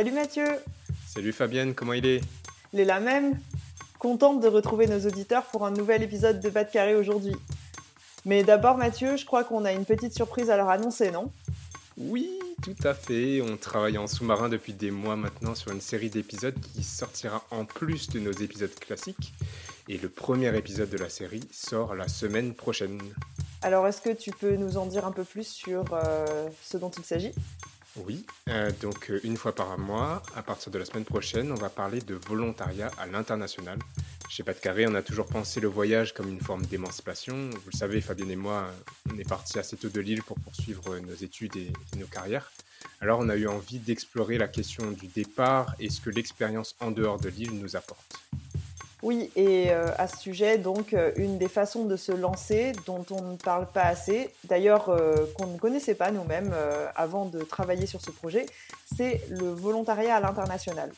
Salut Mathieu Salut Fabienne, comment il est? Les la même Contente de retrouver nos auditeurs pour un nouvel épisode de Bas de Carré aujourd'hui. Mais d'abord Mathieu, je crois qu'on a une petite surprise à leur annoncer, non? Oui, tout à fait. On travaille en sous-marin depuis des mois maintenant sur une série d'épisodes qui sortira en plus de nos épisodes classiques. Et le premier épisode de la série sort la semaine prochaine. Alors est-ce que tu peux nous en dire un peu plus sur euh, ce dont il s'agit? Oui, euh, donc euh, une fois par mois, à partir de la semaine prochaine, on va parler de volontariat à l'international. Chez Pas de Carré, on a toujours pensé le voyage comme une forme d'émancipation. Vous le savez, Fabienne et moi, on est partis assez tôt de Lille pour poursuivre nos études et, et nos carrières. Alors on a eu envie d'explorer la question du départ et ce que l'expérience en dehors de l'île nous apporte. Oui, et euh, à ce sujet, donc, euh, une des façons de se lancer dont on ne parle pas assez, d'ailleurs euh, qu'on ne connaissait pas nous-mêmes avant de travailler sur ce projet, c'est le volontariat à l'international.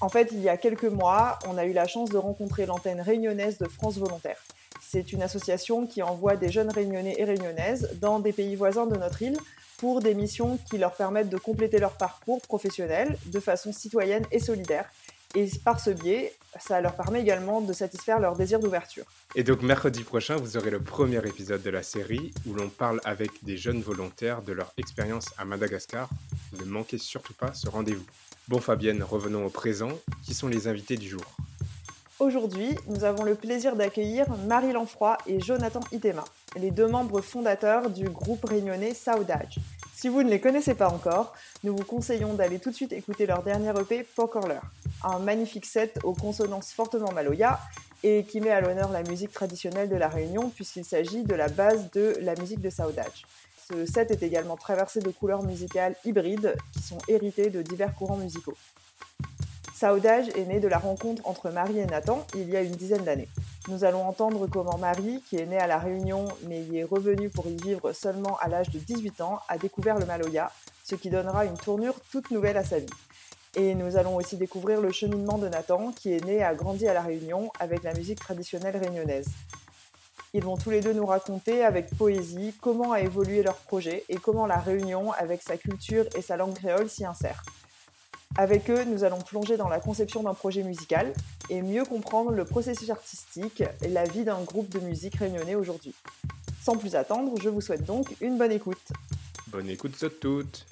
En fait, il y a quelques mois, on a eu la chance de rencontrer l'antenne réunionnaise de France Volontaire. C'est une association qui envoie des jeunes réunionnais et réunionnaises dans des pays voisins de notre île pour des missions qui leur permettent de compléter leur parcours professionnel de façon citoyenne et solidaire. Et par ce biais, ça leur permet également de satisfaire leur désir d'ouverture. Et donc mercredi prochain, vous aurez le premier épisode de la série où l'on parle avec des jeunes volontaires de leur expérience à Madagascar. Ne manquez surtout pas ce rendez-vous. Bon Fabienne, revenons au présent. Qui sont les invités du jour? Aujourd'hui, nous avons le plaisir d'accueillir Marie Lanfroy et Jonathan Itema, les deux membres fondateurs du groupe réunionnais Saudage. Si vous ne les connaissez pas encore, nous vous conseillons d'aller tout de suite écouter leur dernier EP Pokerler, un magnifique set aux consonances fortement maloya et qui met à l'honneur la musique traditionnelle de la Réunion puisqu'il s'agit de la base de la musique de Saudage. Ce set est également traversé de couleurs musicales hybrides qui sont héritées de divers courants musicaux. Saudage est né de la rencontre entre Marie et Nathan il y a une dizaine d'années. Nous allons entendre comment Marie, qui est née à La Réunion mais y est revenue pour y vivre seulement à l'âge de 18 ans, a découvert le Maloya, ce qui donnera une tournure toute nouvelle à sa vie. Et nous allons aussi découvrir le cheminement de Nathan, qui est né et a grandi à La Réunion avec la musique traditionnelle réunionnaise. Ils vont tous les deux nous raconter avec poésie comment a évolué leur projet et comment la Réunion, avec sa culture et sa langue créole, s'y insère. Avec eux, nous allons plonger dans la conception d'un projet musical et mieux comprendre le processus artistique et la vie d'un groupe de musique réunionnais aujourd'hui. Sans plus attendre, je vous souhaite donc une bonne écoute. Bonne écoute à toutes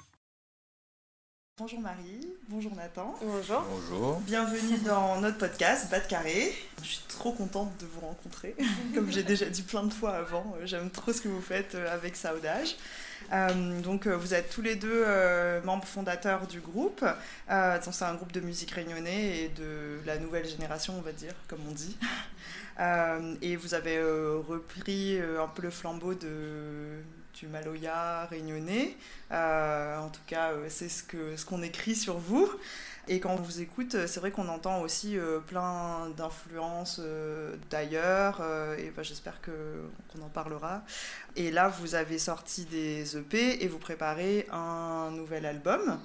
Bonjour Marie, bonjour Nathan. Bonjour. Bonjour. Bienvenue dans notre podcast Bas de Carré. Je suis trop contente de vous rencontrer. Comme j'ai déjà dit plein de fois avant, j'aime trop ce que vous faites avec Saudage. Euh, donc euh, vous êtes tous les deux euh, membres fondateurs du groupe. Euh, c'est un groupe de musique réunionnais et de la nouvelle génération, on va dire, comme on dit. Et vous avez repris un peu le flambeau de, du Maloya réunionnais. En tout cas, c'est ce que ce qu'on écrit sur vous. Et quand on vous écoute, euh, c'est vrai qu'on entend aussi euh, plein d'influences euh, d'ailleurs. euh, et bah, j'espère qu'on en parlera. Et là, vous avez sorti des EP et vous préparez un nouvel album.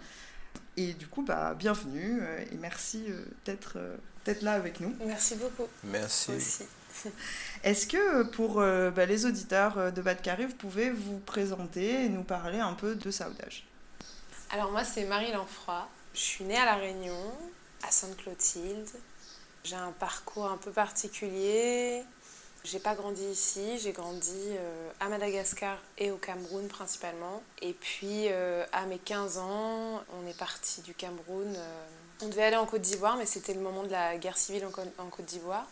Et du coup, bah, bienvenue euh, et merci euh, d'être euh, d'être là avec nous. Merci beaucoup. Merci. Aussi. Est-ce que pour euh, bah, les auditeurs de Bas de Carré, vous pouvez vous présenter et nous parler un peu de Saudage Alors moi c'est Marie Lanfroy. Je suis née à La Réunion, à Sainte-Clotilde. J'ai un parcours un peu particulier. J'ai pas grandi ici, j'ai grandi euh, à Madagascar et au Cameroun principalement. Et puis euh, à mes 15 ans, on est parti du Cameroun. euh, on devait aller en Côte d'Ivoire, mais c'était le moment de la guerre civile en, Côte- d'Ivoire.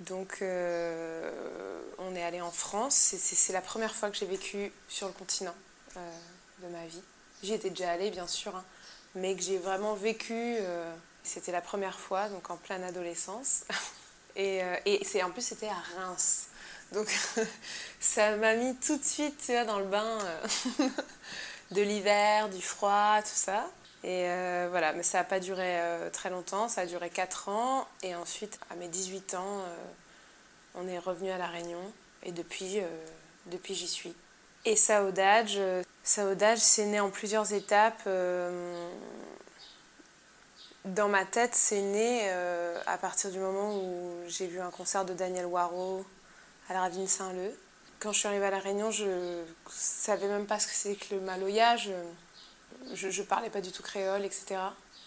Donc on est allé en France. C'est- la première fois que j'ai vécu sur le continent de ma vie. J'y étais déjà allée, bien sûr, hein, mais que j'ai vraiment vécu. euh, c'était la première fois, donc en pleine adolescence. Et, euh, et c'est en plus, c'était à Reims. Donc ça m'a mis tout de suite tu vois, dans le bain euh, de l'hiver, du froid, tout ça. Et voilà, mais ça n'a pas duré très longtemps, ça a duré 4 ans. Et ensuite, à mes 18 ans, on est revenu à La Réunion. Et depuis, depuis j'y suis. Et Saudage, c'est né en plusieurs étapes. Dans ma tête, c'est né à partir du moment où j'ai vu un concert de Daniel Waro à la Ravine Saint-Leu. Quand je suis arrivée à La Réunion, je ne savais même pas ce que c'est que le maloya. Je ne parlais pas du tout créole, etc.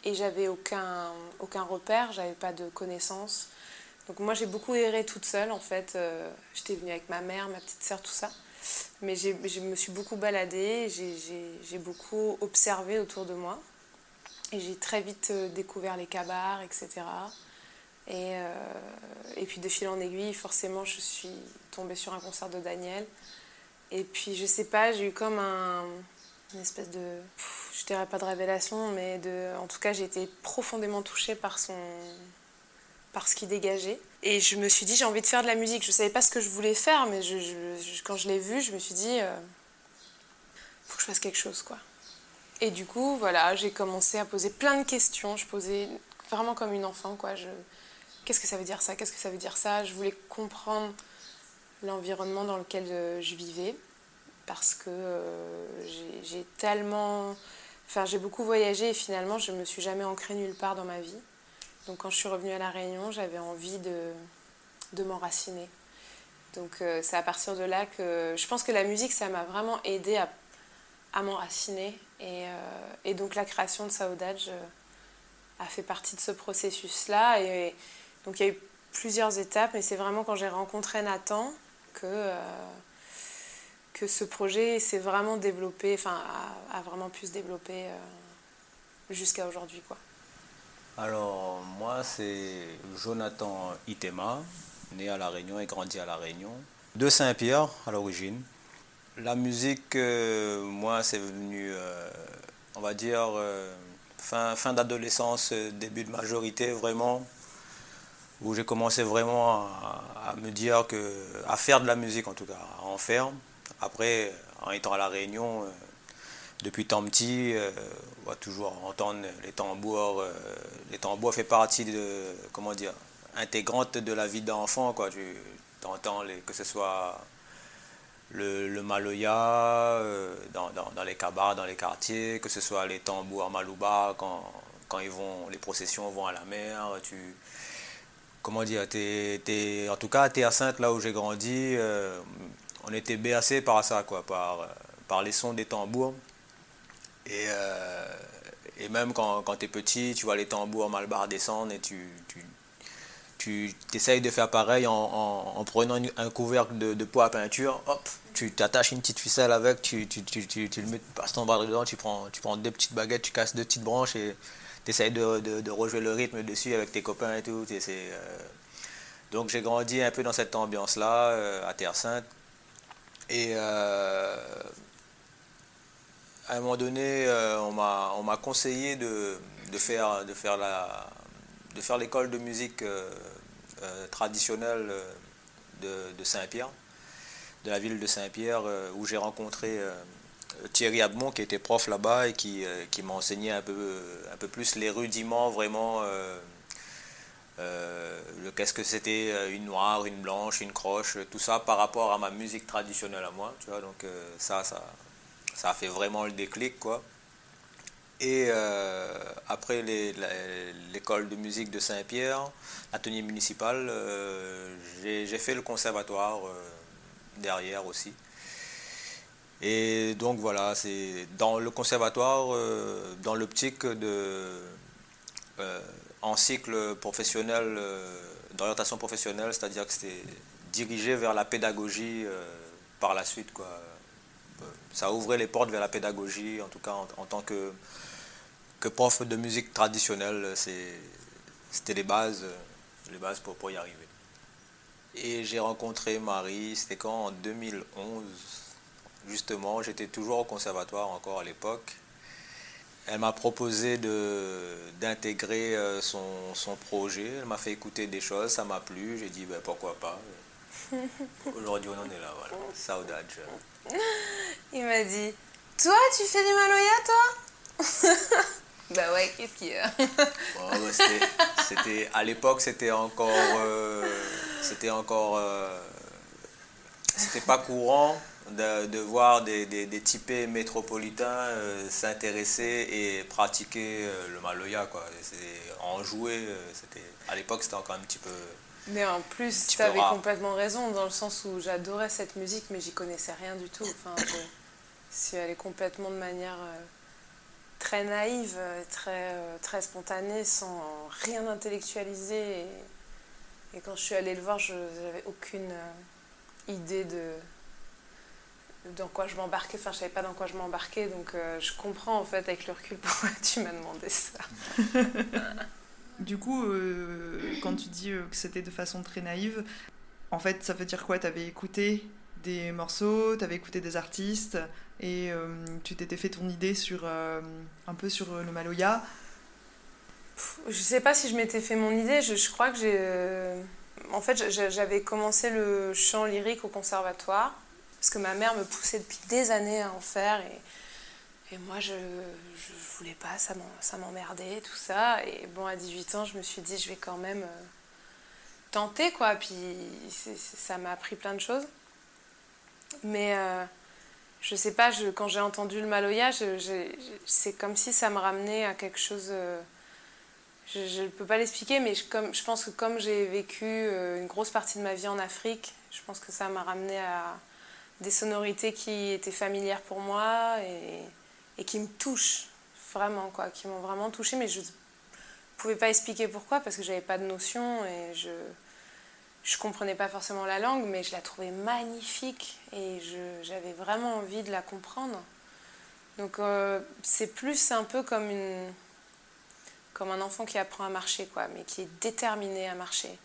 Et j'avais aucun, aucun repère, j'avais pas de connaissances. Donc moi, j'ai beaucoup erré toute seule, en fait. Euh, j'étais venue avec ma mère, ma petite sœur, tout ça. Mais je me suis beaucoup baladée, j'ai beaucoup observé autour de moi. Et j'ai très vite euh, découvert les cabars, etc. Et, euh, et puis de fil en aiguille, forcément, je suis tombée sur un concert de Daniel. Et puis, je sais pas, j'ai eu comme un, une espèce de. je dirais pas de révélation, mais de, en tout cas, j'ai été profondément touchée par, son, par ce qu'il dégageait. Et je me suis dit, j'ai envie de faire de la musique. Je savais pas ce que je voulais faire, mais quand je l'ai vu, je me suis dit, euh, faut que je fasse quelque chose, quoi. Et du coup, voilà, j'ai commencé à poser plein de questions. Je posais vraiment comme une enfant, quoi. Je, qu'est-ce que ça veut dire ça? Qu'est-ce que ça veut dire ça? Je voulais comprendre l'environnement dans lequel euh, je vivais parce que euh, j'ai tellement. Enfin, j'ai beaucoup voyagé et finalement, je ne me suis jamais ancrée nulle part dans ma vie. Donc, quand je suis revenue à La Réunion, j'avais envie de, de m'enraciner. Donc, euh, c'est à partir de là que je pense que la musique, ça m'a vraiment aidé à, à m'enraciner. Et, et, donc, la création de Saudage a fait partie de ce processus-là. Et, donc il y a eu plusieurs étapes, mais c'est vraiment quand j'ai rencontré Nathan que, euh, que ce projet s'est vraiment développé, enfin a, vraiment pu se développer euh, jusqu'à aujourd'hui. quoi. Alors moi c'est Jonathan Itema, né à La Réunion et grandi à La Réunion, de Saint-Pierre à l'origine. La musique, euh, moi c'est venu, on va dire, fin, fin d'adolescence, début de majorité vraiment où j'ai commencé vraiment à, me dire que, à faire de la musique en tout cas, à en faire. Après, en étant à La Réunion, euh, depuis tant petit, euh, on va toujours entendre les tambours. Euh, les tambours fait partie de, comment dire, intégrante de la vie d'enfant. Quoi. Tu entends les, que ce soit le, maloya dans, les cabars, dans les quartiers, que ce soit les tambours malouba quand, quand ils vont, les processions vont à la mer. Tu, comment dire, en tout cas à Sainte, là où j'ai grandi, euh, on était bercé par ça, quoi, par, par les sons des tambours. Et, euh, et même quand, tu es petit, tu vois les tambours malbar descendre et tu, tu, tu essayes de faire pareil en, prenant un couvercle de, de, poids à peinture, hop, tu t'attaches une petite ficelle avec, tu, tu, le mets, passes ton bras dedans, tu prends, tu deux petites baguettes, tu casses deux petites branches et tu essayes de, rejouer le rythme dessus avec tes copains et tout. Euh, donc j'ai grandi un peu dans cette ambiance-là, euh, à Terre Sainte. Et à un moment donné, on m'a conseillé de, de, faire, de faire de l'école de musique traditionnelle de, de Saint-Pierre, de la ville de Saint-Pierre, où j'ai rencontré Thierry Abmont qui était prof là-bas et qui, euh, qui m'a enseigné un peu, un peu plus les rudiments vraiment. Euh, euh, qu'est-ce que c'était une noire, une blanche, une croche, tout ça par rapport à ma musique traditionnelle à moi. Tu vois, donc ça, ça, ça a fait vraiment le déclic. quoi. Et après l'école de musique de Saint-Pierre, l'atelier municipal, j'ai fait le conservatoire derrière aussi. Et donc voilà, c'est dans le conservatoire, euh, dans l'optique de euh, en cycle professionnel, euh, d'orientation professionnelle, c'est-à-dire que c'était dirigé vers la pédagogie par la suite. Quoi. Ça ouvrait les portes vers la pédagogie, en tout cas en, tant que, que prof de musique traditionnelle, c'était les bases, les bases pour, pour y arriver. Et j'ai rencontré Marie, c'était quand En 2011 justement, j'étais toujours au conservatoire encore à l'époque. Elle m'a proposé d'intégrer euh, son, son, projet. Elle m'a fait écouter des choses, ça m'a plu. J'ai dit ben, pourquoi pas? Aujourd'hui, on en est là, voilà. Saudade. Il m'a dit Toi, tu fais du maloya, toi Bah ouais, qu'est-ce qu'il y a c'était, À l'époque, c'était encore. Euh, c'était encore. Euh, c'était pas courant de, voir des, des, typés métropolitains euh, s'intéresser et pratiquer le maloya. Quoi. En jouer, c'était, à l'époque, c'était encore un petit peu. Mais en plus, tu avais complètement raison, dans le sens où j'adorais cette musique, mais j'y connaissais rien du tout. Enfin, je suis allée complètement de manière très naïve, très, euh, très spontanée, sans rien intellectualiser. Et, quand je suis allée le voir, je n'avais aucune euh, idée de dans quoi je m'embarquais. Enfin, je savais pas dans quoi je m'embarquais, donc euh, je comprends en fait avec le recul pourquoi tu m'as demandé ça. du coup, quand tu dis que c'était de façon très naïve, en fait, ça veut dire quoi? Tu avais écouté des morceaux, tu avais écouté des artistes et euh, tu t'étais fait ton idée sur euh, un peu sur euh, le Maloya? Je sais pas si je m'étais fait mon idée, je, je crois que j'ai. En fait, j'avais commencé le chant lyrique au conservatoire parce que ma mère me poussait depuis des années à en faire et, et moi je, je voulais pas, ça m'emmerdait, tout ça. Et bon, à 18 ans, je me suis dit, je vais quand même tenter quoi. Puis ça m'a appris plein de choses. Mais euh, je sais pas, quand j'ai entendu le Maloya, c'est comme si ça me ramenait à quelque chose. Euh, je ne peux pas l'expliquer, mais je, comme, je pense que comme j'ai vécu euh, une grosse partie de ma vie en Afrique, je pense que ça m'a ramené à des sonorités qui étaient familières pour moi et qui me touchent vraiment, quoi, qui m'ont vraiment touchée, mais je ne pouvais pas expliquer pourquoi parce que j'avais pas de notion et je je comprenais pas forcément la langue, mais je la trouvais magnifique et j'avais vraiment envie de la comprendre. Donc euh, c'est plus un peu comme, une, comme un enfant qui apprend à marcher, quoi, mais qui est déterminé à marcher.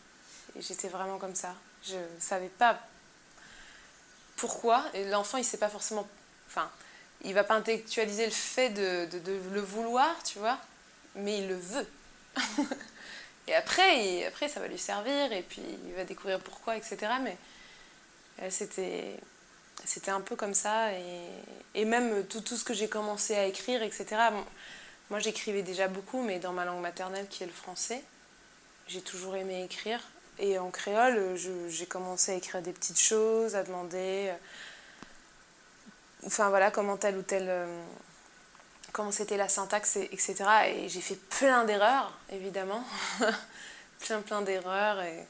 Et j'étais vraiment comme ça. Je savais pas pourquoi. Et l'enfant, il sait pas forcément. Enfin, il va pas intellectualiser le fait de, de, le vouloir, tu vois, mais il le veut. Et après, après, ça va lui servir, et puis il va découvrir pourquoi, etc. Mais euh, c'était, c'était un peu comme ça. Et, et même tout, tout, ce que j'ai commencé à écrire, etc. moi, j'écrivais déjà beaucoup, mais dans ma langue maternelle, qui est le français. J'ai toujours aimé écrire. Et en créole, j'ai commencé à écrire des petites choses, à demander. Enfin voilà, comment tel ou tel euh, comment c'était la syntaxe, etc. Et j'ai fait plein d'erreurs, évidemment. plein, plein d'erreurs et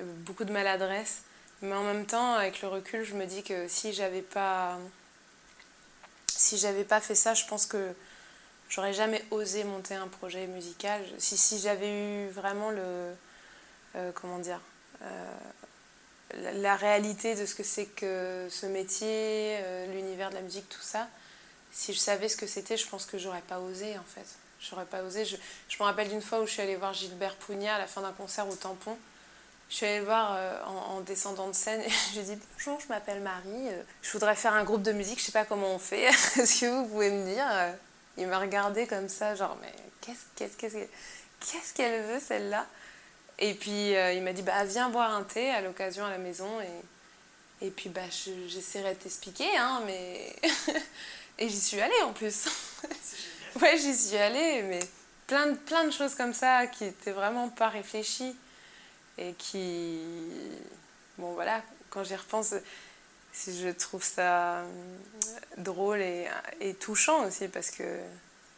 beaucoup de maladresse. Mais en même temps, avec le recul, je me dis que si j'avais pas. Si j'avais pas fait ça, je pense que j'aurais jamais osé monter un projet musical. Si, si j'avais eu vraiment le. Euh, comment dire euh, la, réalité de ce que c'est que ce métier, euh, l'univers de la musique, tout ça, si je savais ce que c'était, je pense que j'aurais pas osé en fait. J'aurais pas osé. Je, me rappelle d'une fois où je suis allée voir Gilbert Pugna à la fin d'un concert au Tampon. Je suis allée le voir euh, en, descendant de scène et je lui ai dit Bonjour, je m'appelle Marie, euh, je voudrais faire un groupe de musique, je sais pas comment on fait, est-ce que vous pouvez me dire Il m'a regardé comme ça, genre, mais qu'est-ce qu'elle veut celle-là? Et puis il m'a dit Bah, viens boire un thé à l'occasion à la maison et, et puis bah, j'essaierai de t'expliquer, hein, mais. Et j'y suis allée en plus. ouais, j'y suis allée, mais plein de, plein de choses comme ça qui étaient vraiment pas réfléchies et qui. Bon, voilà, quand j'y repense, je trouve ça euh, drôle et, et, touchant aussi parce que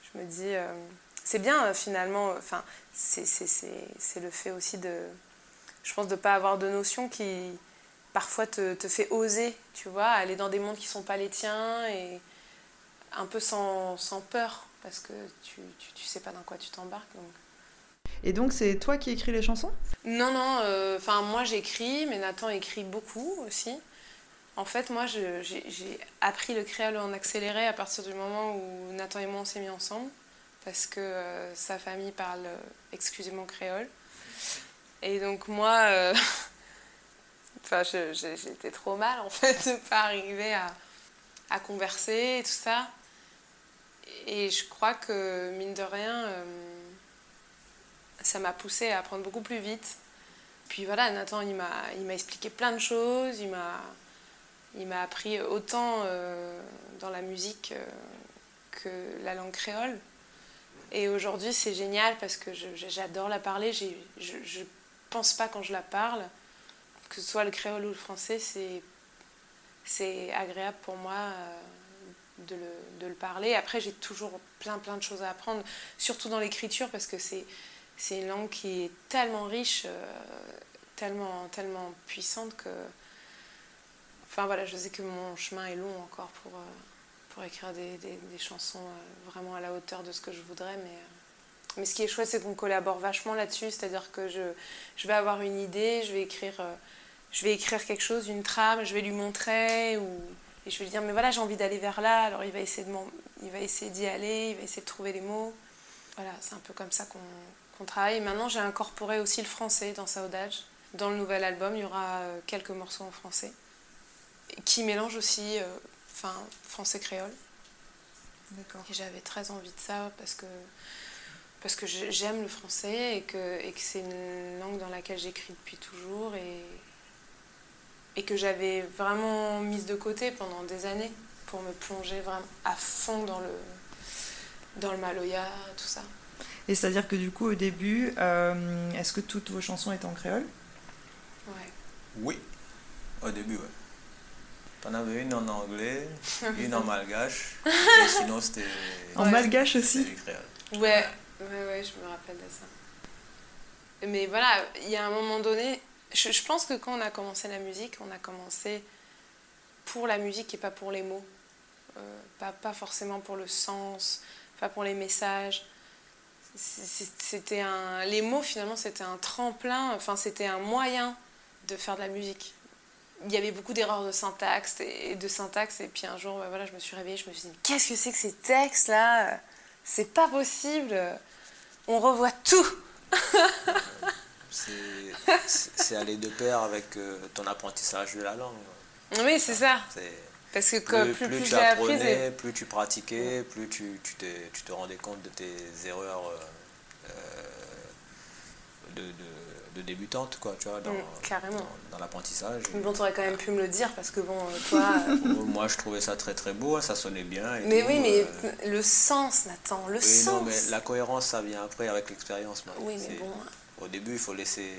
je me dis. Euh, c'est bien euh, finalement, enfin, c'est le fait aussi de. Je pense de ne pas avoir de notion qui parfois te, te, fait oser, tu vois, aller dans des mondes qui sont pas les tiens et un peu sans, sans peur, parce que tu, tu, tu, sais pas dans quoi tu t'embarques. Donc. Et donc, c'est toi qui écris les chansons? Non, non, euh, enfin, moi j'écris, mais Nathan écrit beaucoup aussi. En fait, moi, j'ai appris le créole en accéléré à partir du moment où Nathan et moi on s'est mis ensemble, parce que euh, sa famille parle exclusivement créole. Et donc, moi, euh, j'étais trop mal en fait de pas arriver à, à converser et tout ça. Et je crois que, mine de rien, euh, ça m'a poussé à apprendre beaucoup plus vite. puis voilà, Nathan, il m'a, expliqué plein de choses, il m'a, il m'a appris autant euh, dans la musique euh, que la langue créole. Et aujourd'hui, c'est génial parce que j'adore la parler. je ne pense pas quand je la parle, que ce soit le créole ou le français, c'est, c'est agréable pour moi euh, de, le, de, le, parler. Après, j'ai toujours plein plein de choses à apprendre, surtout dans l'écriture parce que c'est, c'est une langue qui est tellement riche, tellement, tellement puissante que Enfin voilà, je sais que mon chemin est long encore pour, euh, pour écrire des, des, chansons euh, vraiment à la hauteur de ce que je voudrais. Mais, euh, mais ce qui est chouette, c'est qu'on collabore vachement là-dessus. C'est-à-dire que je, je, vais avoir une idée, je vais, écrire, je vais écrire quelque chose, une trame, je vais lui montrer. Ou, et je vais lui dire, mais voilà, j'ai envie d'aller vers là. Alors il va essayer d'y aller, il va essayer de trouver les mots. Voilà, c'est un peu comme ça qu'on travaille. Et maintenant, j'ai incorporé aussi le français dans Saudage. Dans le nouvel album, il y aura quelques morceaux en français qui mélange aussi euh, enfin, français-créole. D'accord. Et j'avais très envie de ça parce que, parce que j'aime le français et que, et que c'est une langue dans laquelle j'écris depuis toujours et, et que j'avais vraiment mise de côté pendant des années pour me plonger vraiment à fond dans le, dans le maloya, tout ça. Et c'est-à-dire que du coup, au début, euh, est-ce que toutes vos chansons étaient en créole? Ouais. Oui, au début, ouais. T'en avais une en anglais, une en malgache, et sinon c'était. En malgache aussi Ouais, ouais, ouais, je me rappelle de ça. Mais voilà, il y a un moment donné, je, je, pense que quand on a commencé la musique, on a commencé pour la musique et pas pour les mots. Euh, pas, pas forcément pour le sens, pas pour les messages. C'était un... Les mots, finalement, c'était un tremplin, enfin, c'était un moyen de faire de la musique il y avait beaucoup d'erreurs de syntaxe et de syntaxe et puis un jour bah, voilà je me suis réveillée je me suis dit qu'est-ce que c'est que ces textes là c'est pas possible. On revoit tout. C'est aller de pair avec euh, ton apprentissage de la langue. Oui c'est ça. Parce que plus, plus, plus, tu apprenais plus tu pratiquais plus tu, tu, te, tu, te rendais compte de tes erreurs euh, euh, de, de de débutante, quoi, tu vois, dans, mm, dans, l'apprentissage. Bon, tu aurais quand même pu me le dire, parce que bon, toi... Euh, moi, je trouvais ça très très beau, ça sonnait bien. mais oui, mais euh, le sens, Nathan, le sens non, mais la cohérence, ça vient après, avec l'expérience. Oui, mais bon... Au début, il faut laisser...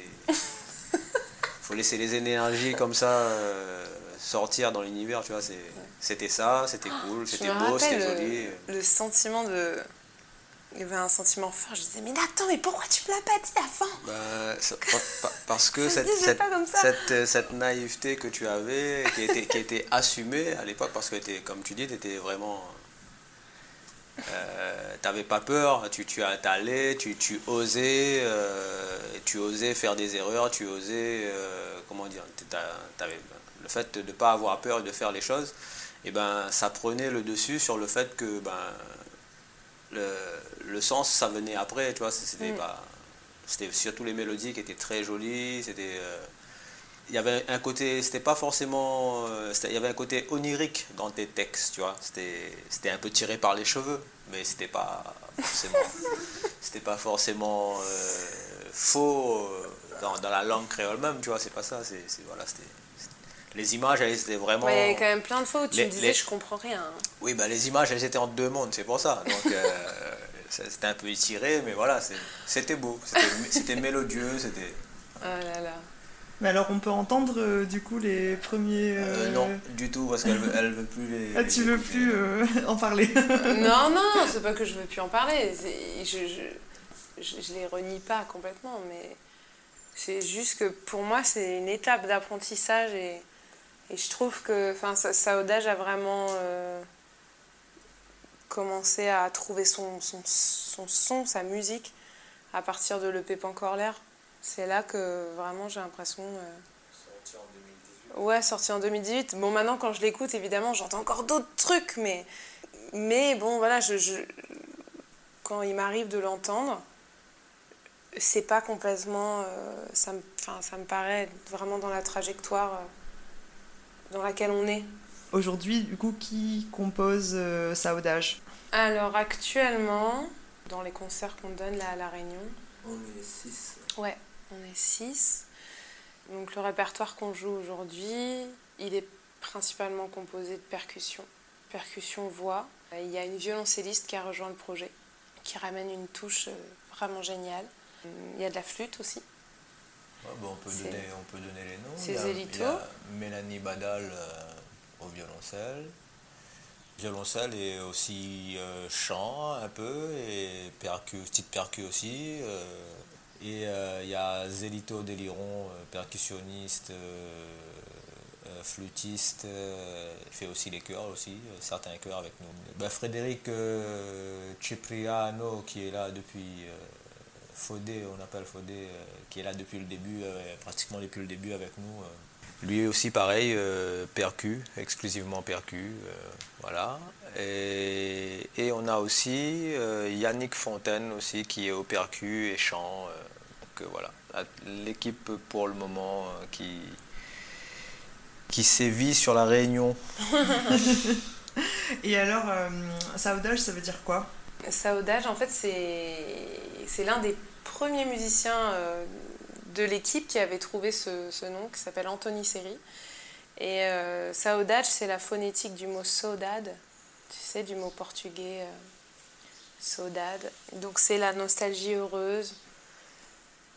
faut laisser les énergies comme ça euh, sortir dans l'univers, tu vois, c'était ça, c'était cool, c'était beau, c'était joli. Le sentiment de il y avait un sentiment fort. Je disais, mais Nathan, mais pourquoi tu me l'as pas dit avant? Bah, Parce que cette, cette, cette, cette, naïveté que tu avais, qui était, qui était assumée à l'époque, parce que, comme tu dis, tu étais vraiment. Euh, t'avais pas peur, tu, tu allais, tu, tu osais, euh, tu osais faire des erreurs, tu osais, euh, comment dire, le fait de ne pas avoir peur et de faire les choses, et ben ça prenait le dessus sur le fait que ben le, sens, ça venait après, tu vois, c'était mm. pas... C'était surtout les mélodies qui étaient très jolies, c'était... Euh, il y avait un côté, c'était pas forcément... Euh, il y avait un côté onirique dans tes textes, tu vois, c'était un peu tiré par les cheveux, mais c'était pas forcément... c'était pas forcément euh, faux dans, dans, la langue créole même, tu vois, c'est pas ça, c'est... Voilà, c'était les images, elles étaient vraiment. il y avait quand même plein de fois où tu me disais, je comprends rien. Oui, bah, les images, elles étaient en deux mondes, c'est pour ça. Donc, euh, c'était un peu étiré, mais voilà, c'était beau. C'était mélodieux, c'était. Oh là là. Mais alors, on peut entendre euh, du coup les premiers. Euh, non, du tout, parce qu'elle veut, elle veut plus les. Ah, tu veux plus en parler Non, non, c'est pas que je veux plus en parler. Je, je, je, je, les renie pas complètement, mais c'est juste que pour moi, c'est une étape d'apprentissage et et je trouve que enfin, a vraiment euh, commencé à trouver son, son, son, son, sa musique à partir de l'EP encore l'air. C'est là que vraiment j'ai l'impression. Euh, sorti en 2018 Ouais, sorti en 2018. Bon, maintenant quand je l'écoute, évidemment, j'entends encore d'autres trucs, mais, mais bon, voilà, je, je... quand il m'arrive de l'entendre, c'est pas complètement. Euh, ça, me, ça me paraît vraiment dans la trajectoire dans laquelle on est. Aujourd'hui, du coup, qui compose euh, Saudage Alors actuellement, dans les concerts qu'on donne là à La Réunion. On est six. Ouais, on est six. Donc le répertoire qu'on joue aujourd'hui, il est principalement composé de percussions, percussions voix. Il y a une violoncelliste qui a rejoint le projet, qui ramène une touche vraiment géniale. Il y a de la flûte aussi. On, peut donner, on peut donner les noms. C'est il, y a Mélanie Badal au violoncelle. Violoncelle et aussi euh, chant un peu et percu, petite percu aussi. Euh, et euh, il y a Zelito Deliron, percussionniste, flûtiste, fait aussi les chœurs aussi, certains chœurs avec nous. Bah, Frédéric Cipriano qui est là depuis Fodé, on appelle Fodé, qui est là depuis le début, pratiquement depuis le début avec nous. Lui aussi pareil, euh, percu, exclusivement percu, euh, voilà. Et, on a aussi euh, Yannick Fontaine aussi qui est au percu et chant. donc voilà, l'équipe pour le moment qui, qui sévit sur la Réunion. et alors, saudage, ça veut dire quoi? Saudage, en fait, c'est l'un des premiers musiciens de l'équipe qui avait trouvé ce, nom, qui s'appelle Anthony Seri. Et euh, saudade, c'est la phonétique du mot saudade, tu sais, du mot portugais euh, saudade. Donc c'est la nostalgie heureuse.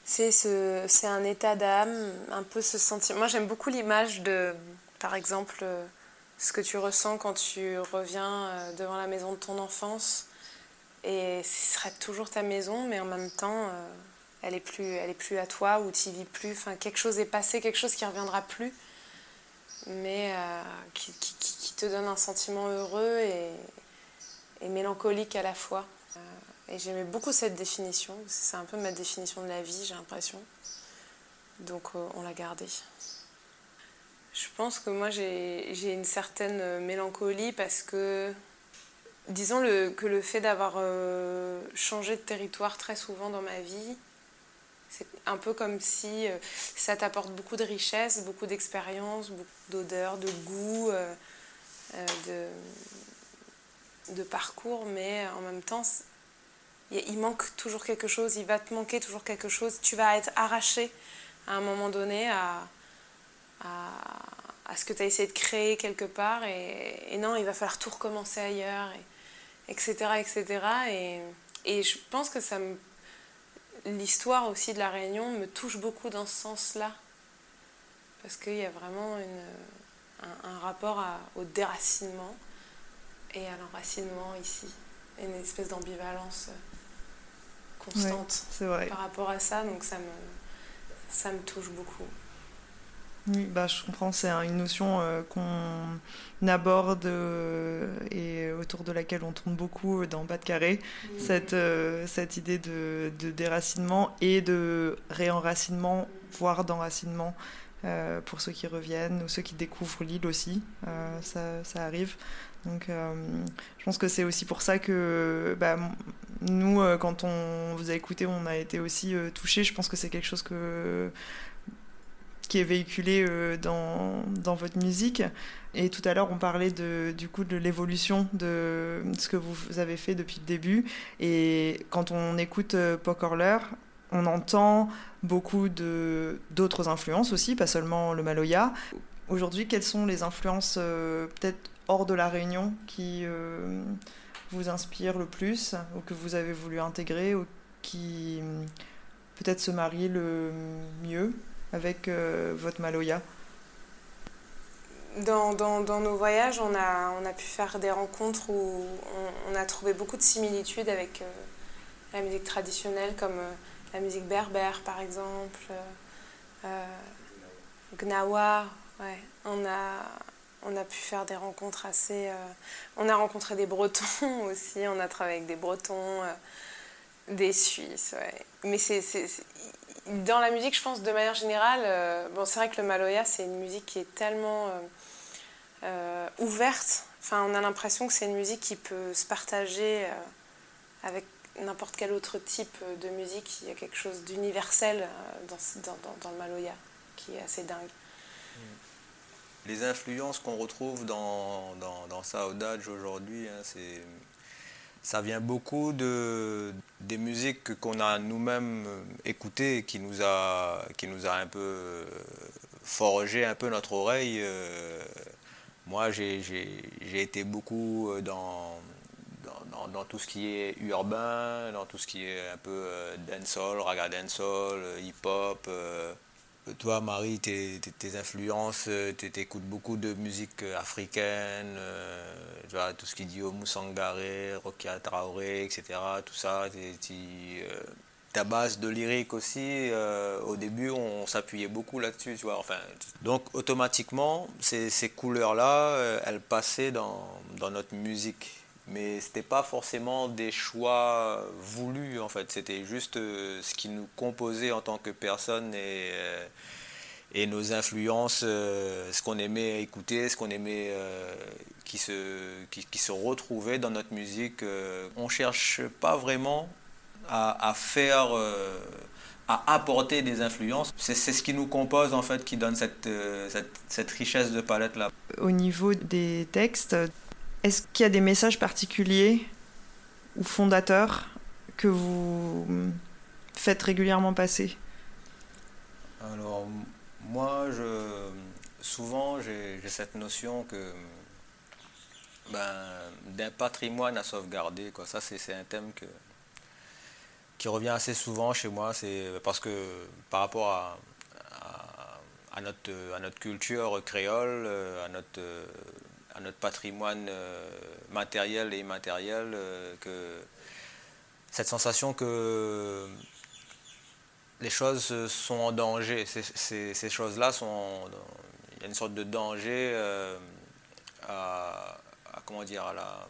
C'est ce, un état d'âme, un peu ce sentiment. Moi j'aime beaucoup l'image de, par exemple, euh, ce que tu ressens quand tu reviens euh, devant la maison de ton enfance. Et ce sera toujours ta maison, mais en même temps, elle est plus, elle est plus à toi ou tu vis plus. Enfin, quelque chose est passé, quelque chose qui reviendra plus, mais euh, qui, te donne un sentiment heureux et, mélancolique à la fois. Euh, et j'aimais beaucoup cette définition. C'est un peu ma définition de la vie, j'ai l'impression. Donc euh, on l'a gardée. Je pense que moi j'ai une certaine mélancolie parce que disons le, que le fait d'avoir changé de territoire très souvent dans ma vie, c'est un peu comme si euh, ça t'apporte beaucoup de richesse, beaucoup d'expérience, beaucoup d'odeur, de goût, euh, euh, de, parcours, mais en même temps, il manque toujours quelque chose, il va te manquer toujours quelque chose. Tu vas être arraché à un moment donné à, à, ce que tu as essayé de créer quelque part, et, non, il va falloir tout recommencer ailleurs, etc. etc. Et, et je pense que ça me l'histoire aussi de la Réunion me touche beaucoup dans ce sens-là. Parce qu'il y a vraiment un, rapport au déracinement et à l'enracinement ici. Une espèce d'ambivalence euh, constante par rapport à ça. Donc ça me, ça me touche beaucoup. Oui, bah, je comprends, c'est une notion euh, qu'on aborde euh, et autour de laquelle on tourne beaucoup dans Bas de Carré, cette, euh, cette idée de, de, déracinement et de réenracinement, voire d'enracinement pour ceux qui reviennent ou ceux qui découvrent l'île aussi, ça, ça, arrive. Donc je pense que c'est aussi pour ça que bah, nous, quand on vous a écouté, on a été aussi touchés. Je pense que c'est quelque chose que qui est véhiculé euh, dans, dans, votre musique. Et tout à l'heure, on parlait de, du coup de l'évolution de ce que vous avez fait depuis le début. Et quand on écoute euh, Pokerler, on entend beaucoup d'autres influences aussi, pas seulement le Maloya. Aujourd'hui, quelles sont les influences euh, peut-être hors de la Réunion qui vous inspirent le plus ou que vous avez voulu intégrer ou qui peut-être se marient le mieux? Avec euh, votre Maloya? Dans, nos voyages, on a, pu faire des rencontres où on, a trouvé beaucoup de similitudes avec euh, la musique traditionnelle, comme euh, la musique berbère par exemple, Gnawa. Ouais. On, a, on a pu faire des rencontres assez. on a rencontré des Bretons aussi, on a travaillé avec des Bretons, des Suisses. Ouais. Mais c'est dans la musique, je pense, de manière générale, euh, bon, c'est vrai que le Maloya, c'est une musique qui est tellement euh, euh, ouverte. Enfin, on a l'impression que c'est une musique qui peut se partager avec n'importe quel autre type de musique. Il y a quelque chose d'universel dans, le Maloya qui est assez dingue. Les influences qu'on retrouve dans, dans, dans aujourd'hui, hein, ça vient beaucoup de, des musiques qu'on a nous-mêmes écoutées, qui nous a, qui nous a un peu forgé un peu notre oreille. moi, j'ai été beaucoup dans, dans, tout ce qui est urbain, dans tout ce qui est un peu dancehall, raga dancehall, hip-hop. Toi, Marie, tes, influences, euh, tu écoutes beaucoup de musique euh, africaine, euh, tu vois, tout ce qui dit Oumou Sangaré, Rokia Traoré, etc. Tout ça, ta base de lyrique aussi, au début, on, s'appuyait beaucoup là-dessus, tu vois. Donc, automatiquement, ces, couleurs-là, elles passaient dans notre musique mais c'était pas forcément des choix voulus en fait c'était juste euh, ce qui nous composait en tant que personne et, euh, et nos influences euh, ce qu'on aimait écouter ce qu'on aimait qui se qui, se retrouvait dans notre musique on cherche pas vraiment à, à faire à apporter des influences. C'est ce qui nous compose en fait, qui donne cette, cette, richesse de palette là. Au niveau des textes, est-ce qu'il y a des messages particuliers ou fondateurs que vous faites régulièrement passer? Alors, moi, je, souvent, j'ai cette notion que ben, d'un patrimoine à sauvegarder. Quoi. Ça, c'est un thème que, qui revient assez souvent chez moi. C'est parce que par rapport à, à, notre, à notre culture créole, à notre notre patrimoine euh, matériel et immatériel, euh, que cette sensation que les choses sont en danger. Ces, choses-là sont. Il y a une sorte de danger euh, à, comment dire à la.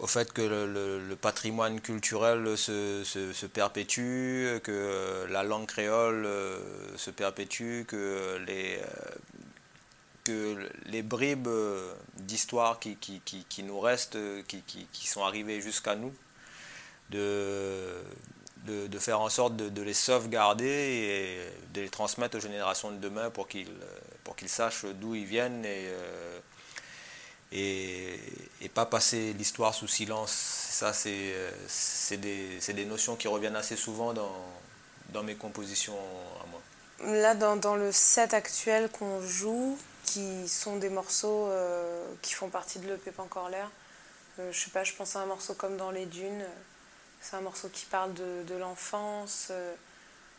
au fait que le, patrimoine culturel se, perpétue, que la langue créole se perpétue, que les, que les bribes euh, d'histoire qui, qui, nous restent, euh, qui, sont arrivées jusqu'à nous, de, de, faire en sorte de, les sauvegarder et de les transmettre aux générations de demain pour qu'ils pour qu'ils sachent d'où ils viennent et, euh, et, et, pas passer l'histoire sous silence. Ça, c'est des, des, notions qui reviennent assez souvent dans, dans mes compositions à moi. Là, dans, dans le set actuel qu'on joue, qui sont des morceaux euh, qui font partie de l'EP encore l'air. Euh, je sais pas, je pense à un morceau comme Dans les dunes. C'est un morceau qui parle de, l'enfance euh,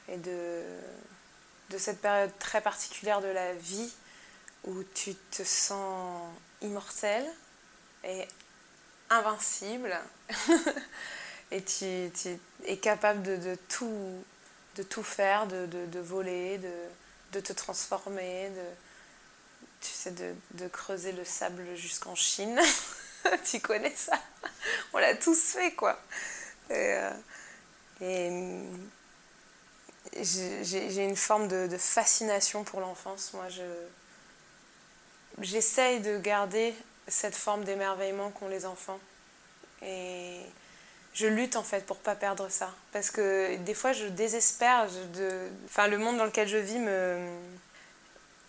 et de, de cette période très particulière de la vie où tu te sens immortel et invincible et tu, es capable de, tout, de tout faire, de, de voler, de, te transformer, tu sais, de, creuser le sable jusqu'en Chine. tu connais ça? On l'a tous fait, quoi. Et, euh, j'ai une forme de, fascination pour l'enfance. Moi, je j'essaye de garder cette forme d'émerveillement qu'ont les enfants. Et je lutte en fait pour pas perdre ça. Parce que des fois, je désespère. Enfin, le monde dans lequel je vis me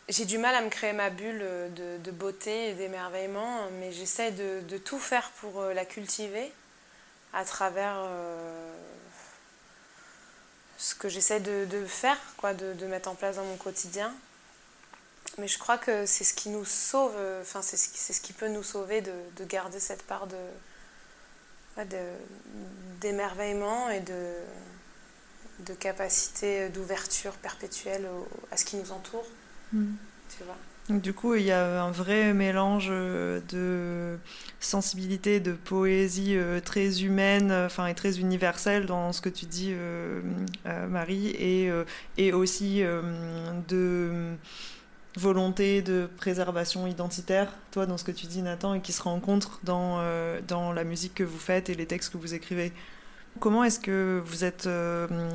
j'ai du mal à me créer ma bulle euh, de, beauté et d'émerveillement, mais j'essaie de, tout faire pour euh, la cultiver à travers euh, ce que j'essaie de, faire, quoi, de, mettre en place dans mon quotidien. Mais je crois que c'est ce qui nous sauve, enfin c'est ce, qui peut nous sauver de, garder cette part de d'émerveillement et de capacité d'ouverture perpétuelle à ce qui nous entoure. Mm. Tu du coup, il y a un vrai mélange euh, de sensibilité, de poésie euh, très humaine, enfin et très universelle dans ce que tu dis, euh, Marie, et, et aussi de volonté de préservation identitaire, toi, dans ce que tu dis, Nathan, et qui se rencontre dans, dans la musique que vous faites et les textes que vous écrivez. Comment est-ce que vous êtes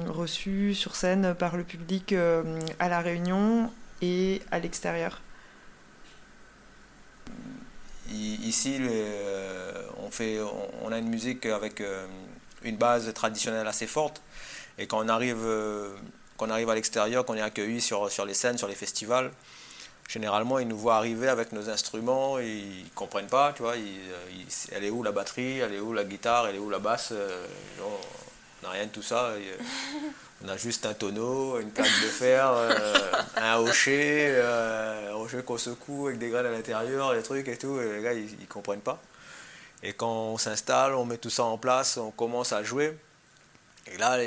reçu sur scène par le public à La Réunion et à l'extérieur Ici, on, fait, on a une musique avec euh, une base traditionnelle assez forte. Et quand on arrive, euh, quand on arrive à l'extérieur, qu'on est accueilli sur, sur les scènes, sur les festivals, généralement, ils nous voient arriver avec nos instruments, ils ne comprennent pas, tu vois. elle est où la batterie, elle est où la guitare, elle est où la basse On n'a rien de tout ça. on a juste un tonneau, une plaque de fer, un hocher, un rocher qu'on secoue avec des graines à l'intérieur, des trucs et tout. Et les gars, ils ne comprennent pas. Et quand on s'installe, on met tout ça en place, on commence à jouer. Et là,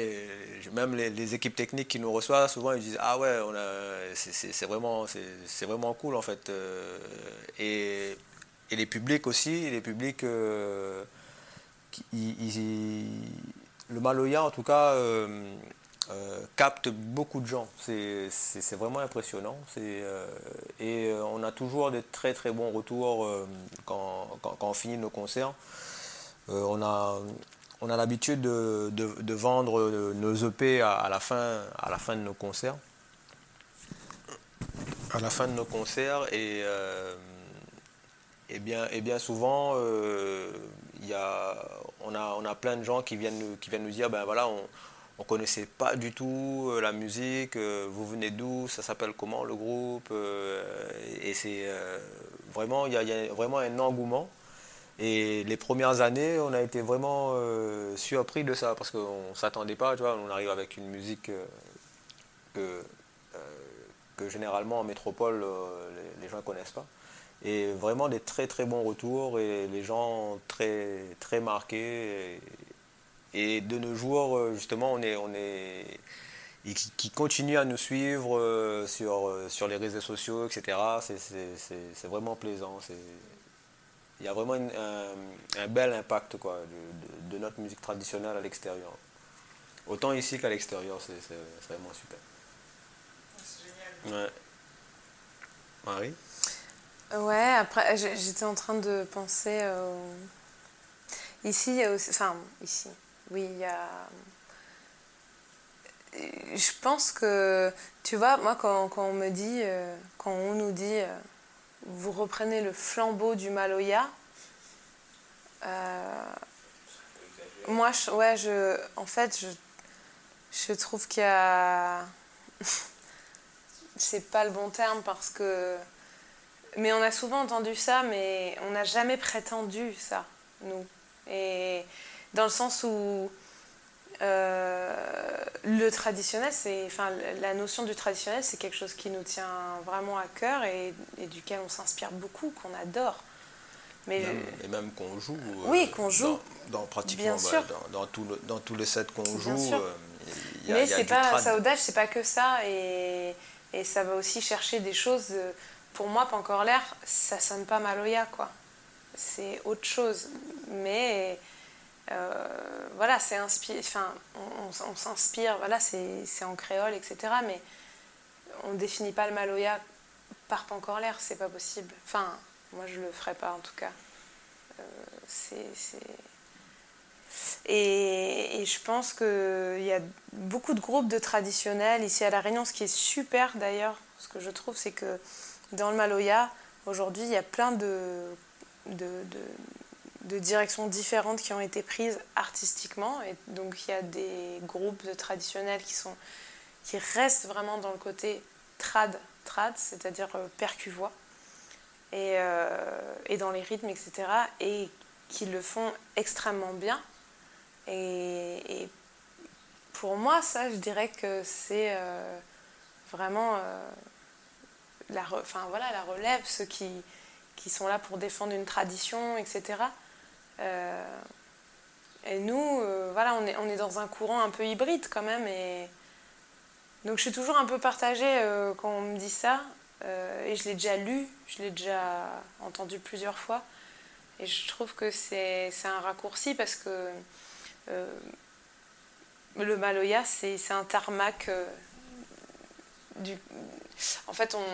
même les, équipes techniques qui nous reçoivent, souvent ils disent Ah ouais, c'est vraiment, vraiment cool en fait. Euh, et, les publics aussi, les publics, euh, le Maloya en tout cas, euh, capte beaucoup de gens. C'est vraiment impressionnant. et on a toujours des très très bons retours quand, quand, on finit nos concerts. on a on a l'habitude de, vendre nos EP à, la fin, à la fin de nos concerts. À la fin de nos concerts et, euh, et, bien, et bien souvent, euh, y a, on, a, on a plein de gens qui viennent, qui viennent nous dire, ben voilà, on ne connaissait pas du tout euh, la musique, euh, vous venez d'où, ça s'appelle comment le groupe, et c'est vraiment, il y, a vraiment un engouement. Et les premières années, on a été vraiment euh, surpris de ça parce qu'on ne s'attendait pas, tu vois, on arrive avec une musique euh, que, euh, généralement en métropole les, gens ne connaissent pas. Et vraiment des très très bons retours et les gens très, très marqués. De nos jours, justement, on est, on est, qui, qui continuent à nous suivre sur, sur les réseaux sociaux, etc. C'est vraiment plaisant il y a vraiment un, bel impact quoi, de, notre musique traditionnelle à l'extérieur. Autant ici qu'à l'extérieur, c'est vraiment super. C'est génial. Ouais. Marie? Ouais, après, j'étais en train de penser. Euh, ici, il y a aussi. Enfin, ici, oui, il y a. Je pense que, tu vois, moi, quand, on me dit, euh, quand on nous dit, euh, vous reprenez le flambeau du Maloya. Euh, moi, je, ouais, je, en fait, je, je trouve qu'il y a. C'est pas le bon terme parce que. Mais on a souvent entendu ça, mais on n'a jamais prétendu ça, nous. Et dans le sens où euh, le traditionnel, c'est, enfin, la notion du traditionnel, c'est quelque chose qui nous tient vraiment à cœur et, duquel on s'inspire beaucoup, qu'on adore. Mais et même qu'on joue. Oui, euh, qu'on joue. Dans, pratiquement, bah, Dans, tout dans, tous les sets qu'on joue. Euh, Mais c'est pas, Saudage, c'est pas que ça. Et, et, ça va aussi chercher des choses. Pour moi, pas encore l'air, ça sonne pas Maloya, quoi. C'est autre chose. Mais euh, voilà, c'est enfin, on, s'inspire, voilà, c'est en créole, etc. Mais on définit pas le Maloya par l'air c'est pas possible. Enfin, moi je le ferai pas en tout cas. Euh, c'est, et, et, je pense qu'il y a beaucoup de groupes de traditionnels ici à La Réunion, ce qui est super d'ailleurs, ce que je trouve, c'est que dans le Maloya, aujourd'hui, il y a plein de directions différentes qui ont été prises artistiquement. Et donc il y a des groupes de traditionnels qui, sont, qui restent vraiment dans le côté trad, trad c'est-à-dire euh, percu-voix, et, euh, et, dans les rythmes, etc. Et qui le font extrêmement bien. Et, pour moi, ça, je dirais que c'est euh, vraiment la, voilà, la relève, ceux qui, qui sont là pour défendre une tradition, etc. Euh, et nous, euh, voilà, on est, on est dans un courant un peu hybride quand même. Et... Donc je suis toujours un peu partagée euh, quand on me dit ça. et je l'ai déjà lu, je l'ai déjà entendu plusieurs fois. Et je trouve que c'est un raccourci parce que le Maloya, c'est un tarmac. du... En fait, on,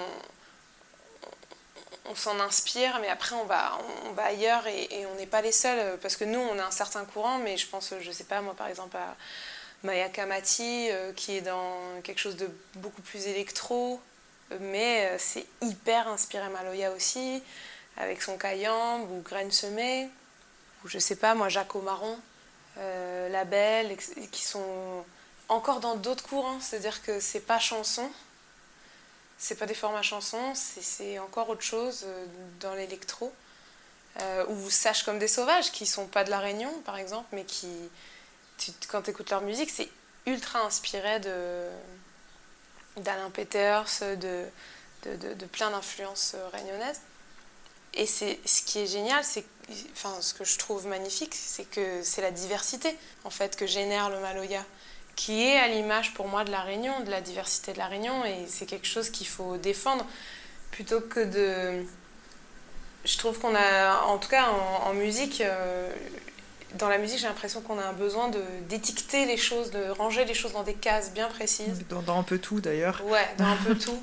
on s'en inspire, mais après on va, on, va ailleurs et, on n'est pas les seuls, parce que nous on a un certain courant, mais je pense, je sais pas, moi par exemple à Maya Kamati, euh, qui est dans quelque chose de beaucoup plus électro, mais euh, c'est hyper inspiré Maloya aussi, avec son Kayamb ou Graine Semée, ou je sais pas, moi Jacques Marron, euh, Label, qui sont encore dans d'autres courants, c'est-à-dire que c'est pas chanson, c'est pas des formats chansons, c'est encore autre chose dans l'électro. ou Sache comme des sauvages, qui sont pas de La Réunion par exemple, mais qui, quand tu écoutes leur musique, c'est ultra inspiré d'Alain Peters, de, de, de, plein d'influences réunionnaises. Et ce qui est génial, c'est enfin ce que je trouve magnifique, c'est que c'est la diversité en fait que génère le Maloya, qui est à l'image pour moi de la Réunion, de la diversité de la Réunion, et c'est quelque chose qu'il faut défendre plutôt que de. Je trouve qu'on a, en tout cas en, musique, euh, dans la musique, j'ai l'impression qu'on a un besoin de d'étiqueter les choses, de ranger les choses dans des cases bien précises. Dans, un peu tout d'ailleurs. Ouais, dans un peu tout.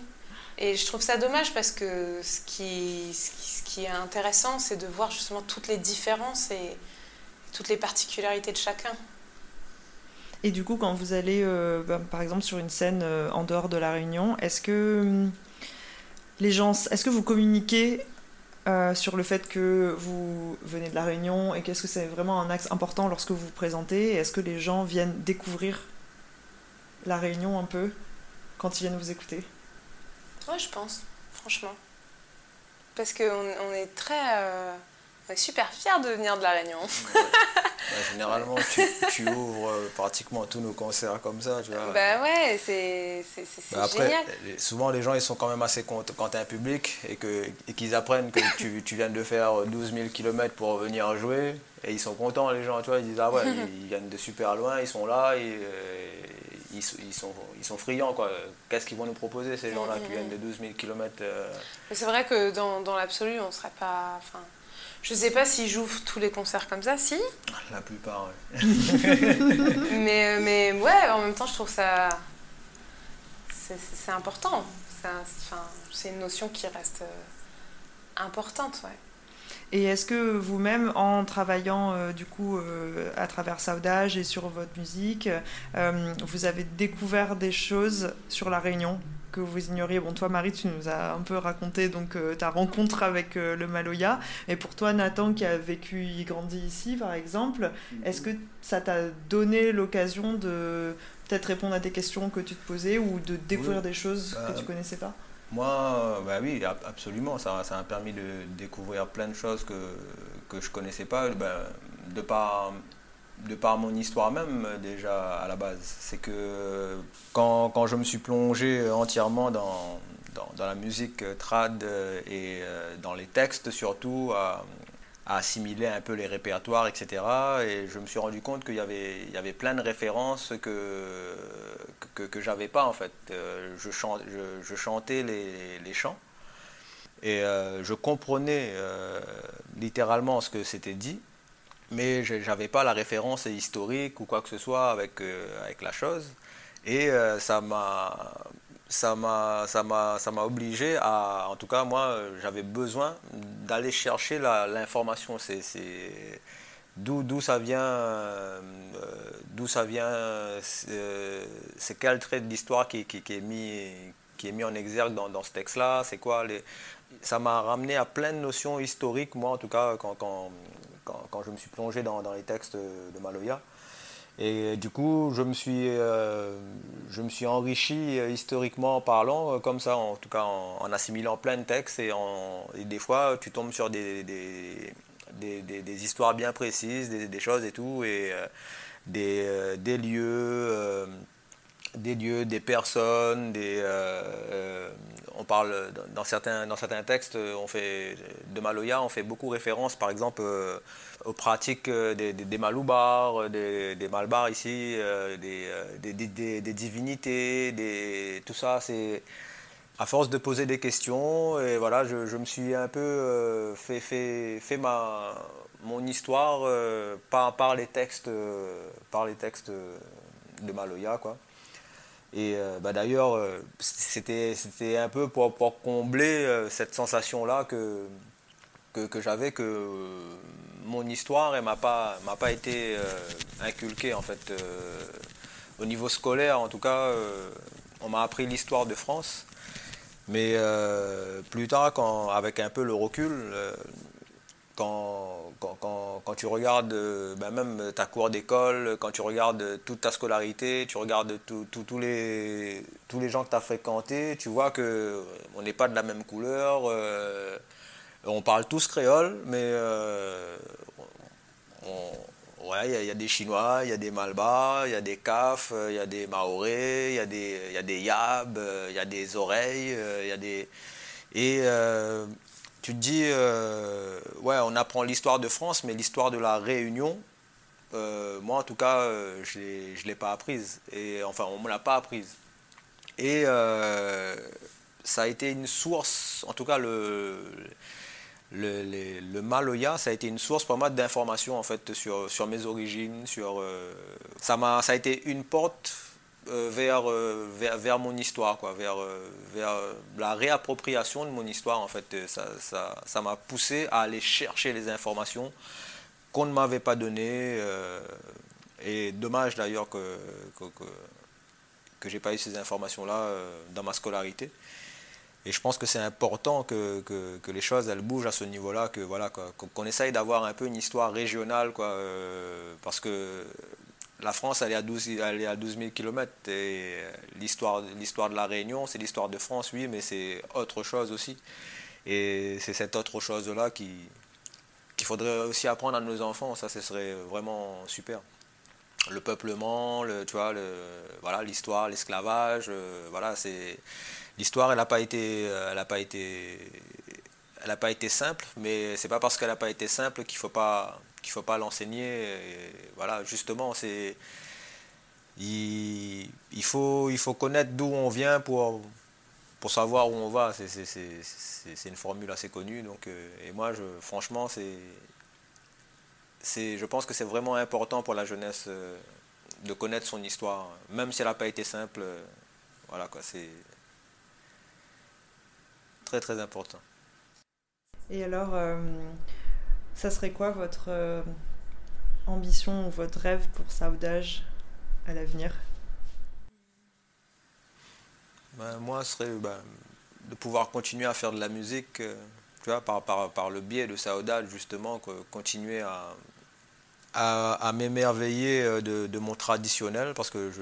Et je trouve ça dommage parce que ce qui, ce qui, est intéressant, c'est de voir justement toutes les différences et toutes les particularités de chacun. Et du coup, quand vous allez, euh, bah, par exemple, sur une scène euh, en dehors de la Réunion, est-ce que hum, les gens, est-ce que vous communiquez euh, sur le fait que vous venez de la Réunion et qu'est-ce que c'est vraiment un axe important lorsque vous vous présentez Est-ce que les gens viennent découvrir la Réunion un peu quand ils viennent vous écouter? Ouais, je pense, franchement. Parce qu'on on est très. On est super fiers de venir de La Réunion. Généralement, tu, ouvres euh, pratiquement tous nos concerts comme ça, tu vois. Bah ouais, c'est bah, génial. Souvent, les gens, ils sont quand même assez contents quand tu un public et qu'ils et apprennent que tu, tu, viens de faire 12 000 km pour venir jouer. Et ils sont contents, les gens, tu vois. Ils disent, ah ouais, ils, viennent de super loin, ils sont là, et, euh, ils, ils, sont, ils sont friands, quoi. Qu'est-ce qu'ils vont nous proposer, ces gens-là, qui viennent de 12 000 km C'est vrai que dans, dans l'absolu, on serait pas... Enfin, je sais pas s'ils jouent tous les concerts comme ça, si. La plupart, oui. mais, mais ouais, en même temps, je trouve ça. C'est important. C'est une notion qui reste euh, importante, ouais. Et est-ce que vous-même, en travaillant euh, du coup euh, à travers Saudage et sur votre musique, vous avez découvert des choses sur la Réunion? Que vous ignoriez. Bon, toi, Marie, tu nous as un peu raconté donc euh, ta rencontre avec euh, le Maloya. Et pour toi, Nathan, qui a vécu et grandi ici, par exemple, est-ce que ça t'a donné l'occasion de peut-être répondre à des questions que tu te posais ou de découvrir des choses que tu euh, connaissais pas? moi, bah oui, absolument. Ça, ça m'a permis de découvrir plein de choses que, que je connaissais pas. Bah, de par de par mon histoire même déjà à la base. C'est que quand, je me suis plongé entièrement dans, la musique trad et euh, dans les textes surtout, à, assimiler un peu les répertoires, etc. Et je me suis rendu compte qu'il y avait, il y plein de références que, que, que j'avais pas en fait. Euh, je, chantais les, chants et euh, je comprenais littéralement ce que c'était dit mais je n'avais pas la référence historique ou quoi que ce soit avec, euh, avec la chose. Et euh, ça m'a obligé à en tout cas moi j'avais besoin d'aller chercher l'information c'est d'où ça vient euh, vient c'est quel trait de l'histoire qui, qui, est mis qui est mis en exergue dans, dans ce texte là c'est quoi les ça m'a ramené à plein de notions historiques moi en tout cas quand quand, je me suis plongé dans, les textes de Maloya. Et du coup, je me suis, euh, enrichi euh, historiquement parlant, euh, comme ça, en tout cas en, assimilant plein de textes. Et, des fois, tu tombes sur des, histoires bien précises, des, choses et tout, et des, lieux, des lieux, des personnes, des, on parle dans certains, textes, on fait de Maloya, on fait beaucoup référence, par exemple, euh, aux pratiques des, des, des maloubars, des, malbars ici, euh, euh, des, divinités, tout ça. C'est à force de poser des questions, et voilà, je, me suis un peu fait, ma, mon histoire par, les textes, par les textes de Maloya. Et euh, bah, d'ailleurs, euh, c'était, un peu pour, pour combler euh, cette sensation-là que, que, j'avais que mon histoire ne m'a pas, pas été inculquée en fait. au niveau scolaire, en tout cas, on m'a appris l'histoire de France. Mais plus tard, quand, avec un peu le recul, quand, quand, quand, tu regardes ben même ta cour d'école, quand tu regardes toute ta scolarité, tu regardes tous les, tous les gens que tu as fréquentés, tu vois qu'on n'est pas de la même couleur. on parle tous créole, mais il y, a des Chinois, il y a des Malbas, il y a des Kaf, il y a des Maorés, il y a des, y a des Yab, il y a des oreilles, il y a des... Et tu te dis, euh, ouais, on apprend l'histoire de France, mais l'histoire de la Réunion, euh, moi en tout cas, euh, je ne l'ai pas apprise. Et, enfin, on ne me l'a pas apprise. Et ça a été une source, en tout cas le, le, le, Maloya, ça a été une source pour moi d'informations en fait sur, sur mes origines, sur, ça, ça a été une porte euh, euh, vers, vers, mon histoire, quoi, vers, euh, vers la réappropriation de mon histoire. En fait, ça m'a ça, m'a poussé à aller chercher les informations qu'on ne m'avait pas données. et dommage d'ailleurs que, que, que, pas eu ces informations-là dans ma scolarité. Et je pense que c'est important que, que, que, les choses elles bougent à ce niveau-là, que voilà qu'on essaye d'avoir un peu une histoire régionale, quoi, parce que la France, elle est à 12, elle est à 12 000 km. Et l'histoire, l'histoire de la Réunion, c'est l'histoire de France, oui, mais c'est autre chose aussi. Et c'est cette autre chose-là qui, qu'il faudrait aussi apprendre à nos enfants. Ça, ce serait vraiment super. Le peuplement, le, tu vois, le, voilà, l'histoire, l'esclavage, euh, voilà, c'est l'histoire. Elle n'a pas été, elle pas été, elle pas été simple. Mais c'est pas parce qu'elle n'a pas été simple qu'il faut pas qu'il faut pas l'enseigner. Voilà, justement, c'est il, il, faut, il faut connaître d'où on vient pour, pour savoir où on va. C'est une formule assez connue. Donc, euh, et moi, je, franchement, c'est je pense que c'est vraiment important pour la jeunesse euh, de connaître son histoire, même si elle n'a pas été simple. Euh, voilà quoi, c'est très très important. Et alors, ça serait quoi votre euh, ambition ou votre rêve pour Saudage à l'avenir? Ben, Moi, ce serait ben, de pouvoir continuer à faire de la musique, euh, tu vois, par, par, par, le biais de Saudage, justement, continuer à, à, m'émerveiller euh, de, de, mon traditionnel, parce que je,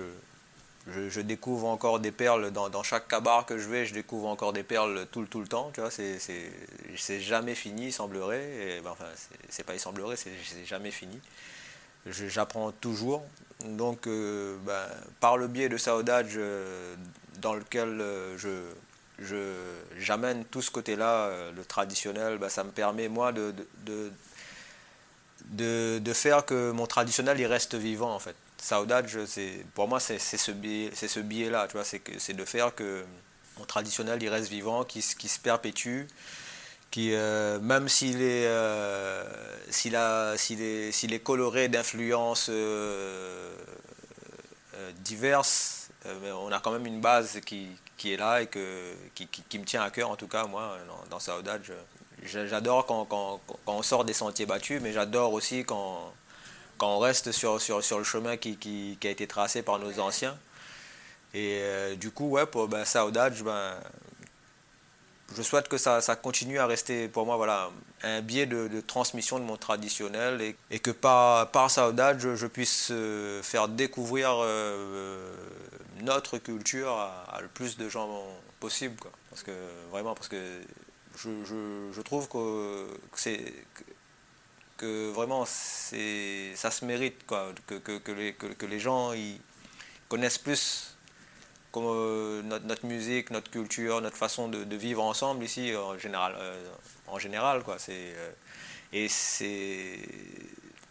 je, découvre encore des perles dans, chaque cabaret que je vais, je découvre encore des perles tout, le temps, c'est jamais fini, il semblerait, ben, enfin, c'est pas il semblerait, c'est jamais fini. J'apprends toujours, donc euh, ben, par le biais de Saudage, euh, dans lequel euh, je, j'amène tout ce côté-là, le traditionnel, ben, ça me permet moi de, de, faire que mon traditionnel il reste vivant en fait. Saudage, pour moi, c'est ce biais-là, ce biais c'est de faire que mon traditionnel, il reste vivant, qui, se perpétue, qui, euh, même s'il est, euh, est, coloré d'influences euh, diverses, on a quand même une base qui, est là et que, qui, me tient à cœur, en tout cas, moi, dans, dans. J'adore quand, quand, on sort des sentiers battus, mais j'adore aussi quand quand on reste sur, le chemin qui, a été tracé par nos anciens. Et euh, du coup, ouais, pour ben, ben, je souhaite que ça, continue à rester pour moi voilà, un biais de, transmission de mon traditionnel et, que par, par je, puisse euh, faire découvrir euh, notre culture à, le plus de gens possible. Parce que vraiment, parce que je, trouve que c'est que vraiment c'est ça se mérite quoi, que, que, les, que, les, gens ils connaissent plus comme, euh, notre, notre, musique, notre culture, notre façon de, vivre ensemble ici en général. Euh, en général quoi, c'est, euh, et c'est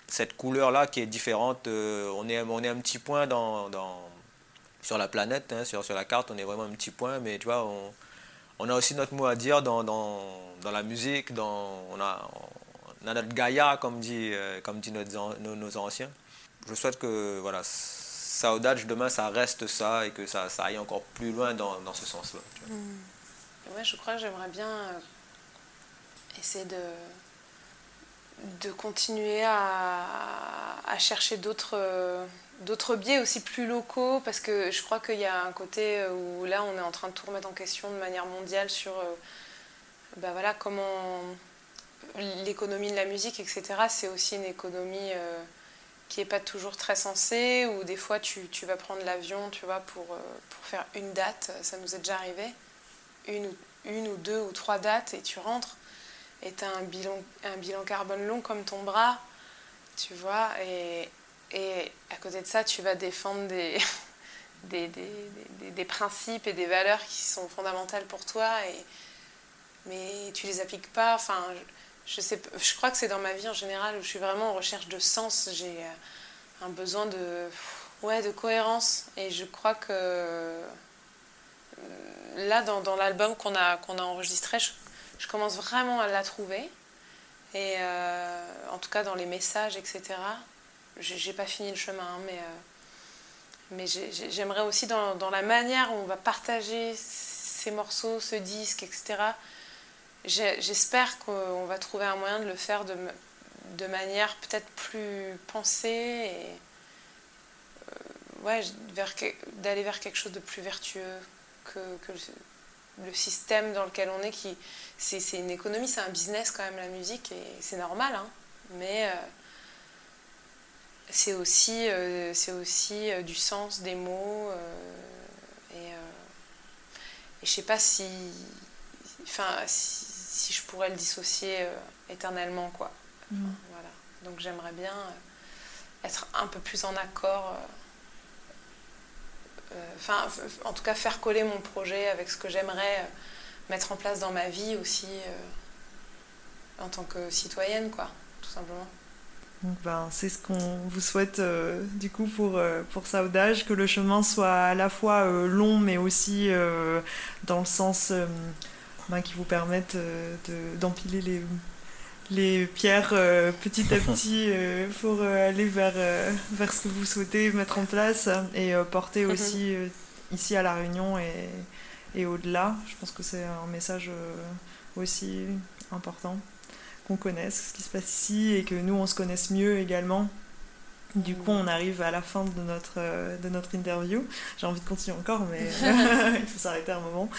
cette couleur-là qui est différente. on, est, on est un petit point dans, dans sur la planète, hein, sur, sur la carte, on est vraiment un petit point, mais tu vois, on, on a aussi notre mot à dire dans, dans, dans la musique, dans, notre Gaïa, comme dit, euh, comme dit nos, anciens. Je souhaite que voilà, Saudage, demain, ça reste ça et que ça, aille encore plus loin dans, dans ce sens-là. Mm. Ouais, je crois que j'aimerais bien euh, essayer de, de continuer à, à chercher d'autres euh, d'autres biais aussi plus locaux parce que je crois qu'il y a un côté où là on est en train de tout remettre en question de manière mondiale sur bah voilà comment l'économie de la musique, etc., c'est aussi une économie qui n'est pas toujours très sensée, où des fois tu, tu vas prendre l'avion, tu vois, pour, pour faire une date, ça nous est déjà arrivé, une, une ou deux ou trois dates, et tu rentres, et tu as un bilan, un bilan carbone long comme ton bras, tu vois, et, et à côté de ça, tu vas défendre des, des, des, des, principes et des valeurs qui sont fondamentales pour toi, et, mais tu les appliques pas. Enfin, je, sais, je crois que c'est dans ma vie en général où je suis vraiment en recherche de sens. J'ai un besoin de, ouais, de cohérence, et je crois que euh, là, dans, l'album qu'on a, qu'on a enregistré, je, commence vraiment à la trouver. Et euh, en tout cas, dans les messages, etc. J'ai pas fini le chemin, hein, mais, euh, mais j'aimerais aussi dans, la manière où on va partager ces morceaux, ce disque, etc. J'espère qu'on va trouver un moyen de le faire de, de manière peut-être plus pensée et euh, ouais, d'aller vers quelque chose de plus vertueux que, le, système dans lequel on est. qui C'est une économie, c'est un business quand même la musique et c'est normal, hein, mais euh, c'est aussi, euh, aussi du sens des mots. Et, et je sais pas si, enfin, si, si, je pourrais le dissocier éternellement, quoi. Mmh. Voilà. Donc j'aimerais bien être un peu plus en accord. Enfin, en tout cas, faire coller mon projet avec ce que j'aimerais mettre en place dans ma vie aussi en tant que citoyenne, quoi, tout simplement. Donc ben, c'est ce qu'on vous souhaite euh, du coup pour, euh, pour Saudage, que le chemin soit à la fois euh, long mais aussi euh, dans le sens ben, qui vous permette d'empiler les, les pierres petit à petit pour aller vers, vers ce que vous souhaitez mettre en place et porter mhm. aussi ici à La Réunion et, et au-delà. Je pense que c'est un message aussi important qu'on connaisse ce qui se passe ici et que nous on se connaisse mieux également. Du coup, on arrive à la fin de notre, euh, de notre interview. J'ai envie de continuer encore, mais il faut s'arrêter un moment.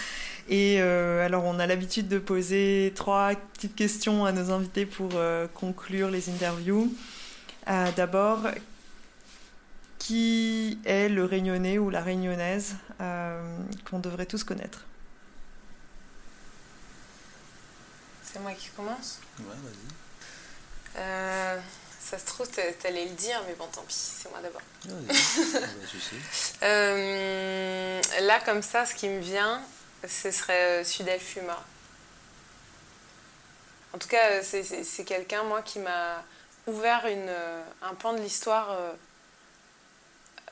Et euh, alors, on a l'habitude de poser trois petites questions à nos invités pour euh, conclure les interviews. Euh, D'abord, qui est le réunionnais ou la réunionnaise euh, qu'on devrait tous connaître? C'est moi qui commence? Ouais, vas-y. Euh, ça se trouve, t'allais le dire, mais bon, tant pis, c'est moi d'abord. euh, là, comme ça, ce qui me vient, ce serait euh, Sudel Fuma. En tout cas, c'est quelqu'un, moi, qui m'a ouvert une, euh, un pan de l'histoire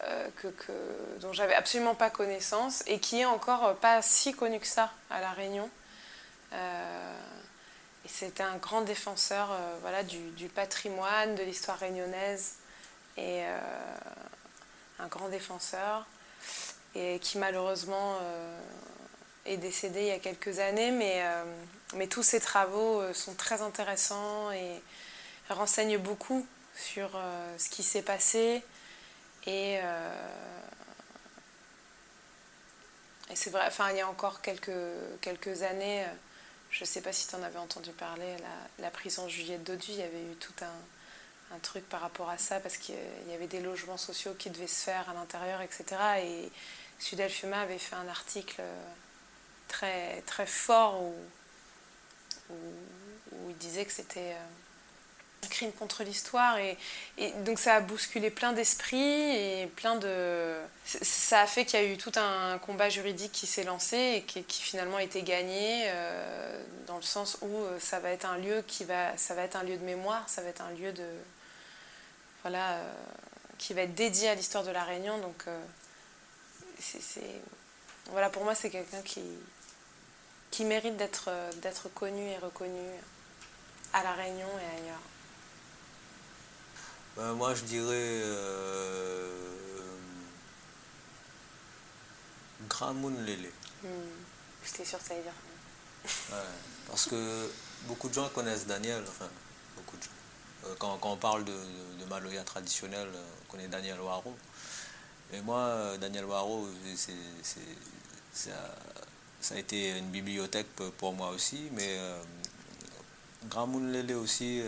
euh, que, que, dont j'avais absolument pas connaissance et qui est encore pas si connu que ça à La Réunion. Euh, c'était un grand défenseur euh, voilà, du, patrimoine, de l'histoire réunionnaise, et euh, un grand défenseur, et qui malheureusement euh, est décédé il y a quelques années, mais, mais tous ses travaux sont très intéressants et renseignent beaucoup sur ce qui s'est passé. Et, et c'est vrai, enfin, il y a encore quelques, quelques années, je ne sais pas si tu en avais entendu parler, la, prison Juliette Dodu, il y avait eu tout un, truc par rapport à ça, parce qu'il y avait des logements sociaux qui devaient se faire à l'intérieur, etc. Et Sudel Fuma avait fait un article très, très fort où, il disait que c'était un crime contre l'histoire. Et, donc ça a bousculé plein d'esprits et plein de... Ça a fait qu'il y a eu tout un combat juridique qui s'est lancé et qui, finalement a été gagné euh, dans le sens où euh, ça va être un lieu qui va... Ça va être un lieu de mémoire, ça va être un lieu de... Voilà... Euh, qui va être dédié à l'histoire de la Réunion. Donc c'est... Voilà, pour moi, c'est quelqu'un qui, qui mérite d'être connu et reconnu à La Réunion et ailleurs. Ben, moi, je dirais euh, Gramoun Lele. Hmm. J'étais sûre que ça allait dire. Ouais, parce que beaucoup de gens connaissent Daniel, enfin, beaucoup de gens. Euh, quand, quand, on parle de, de, de Maloya traditionnel, on connaît Daniel Waro. Et moi, Daniel Waro, ça, ça, a été une bibliothèque pour moi aussi, mais euh, Grand Moon Lélé aussi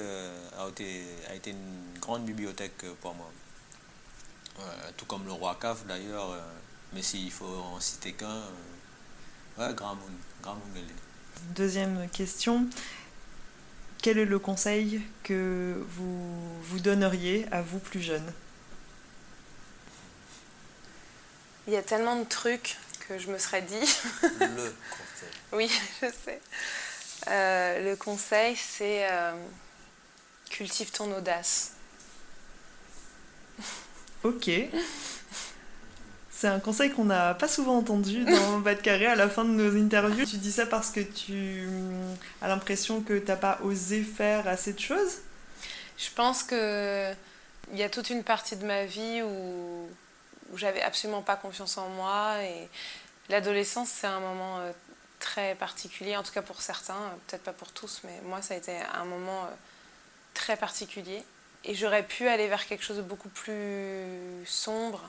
a, été, a été une grande bibliothèque pour moi. tout comme le Roi Caf d'ailleurs, mais s'il faut en citer qu'un, ouais, Grand Moon, Grand. Deuxième question. Quel est le conseil que vous vous donneriez à vous plus jeune? Il y a tellement de trucs que je me serais dit. le conseil. Oui, je sais. Euh, le conseil, c'est euh, cultive ton audace. Ok. C'est un conseil qu'on n'a pas souvent entendu dans Bas de Carré à la fin de nos interviews. Tu dis ça parce que tu as l'impression que tu n'as pas osé faire assez de choses? Je pense que il y a toute une partie de ma vie où, où j'avais absolument pas confiance en moi. Et l'adolescence, c'est un moment euh, très particulier, en tout cas pour certains, peut-être pas pour tous, mais moi, ça a été un moment euh, très particulier. Et j'aurais pu aller vers quelque chose de beaucoup plus sombre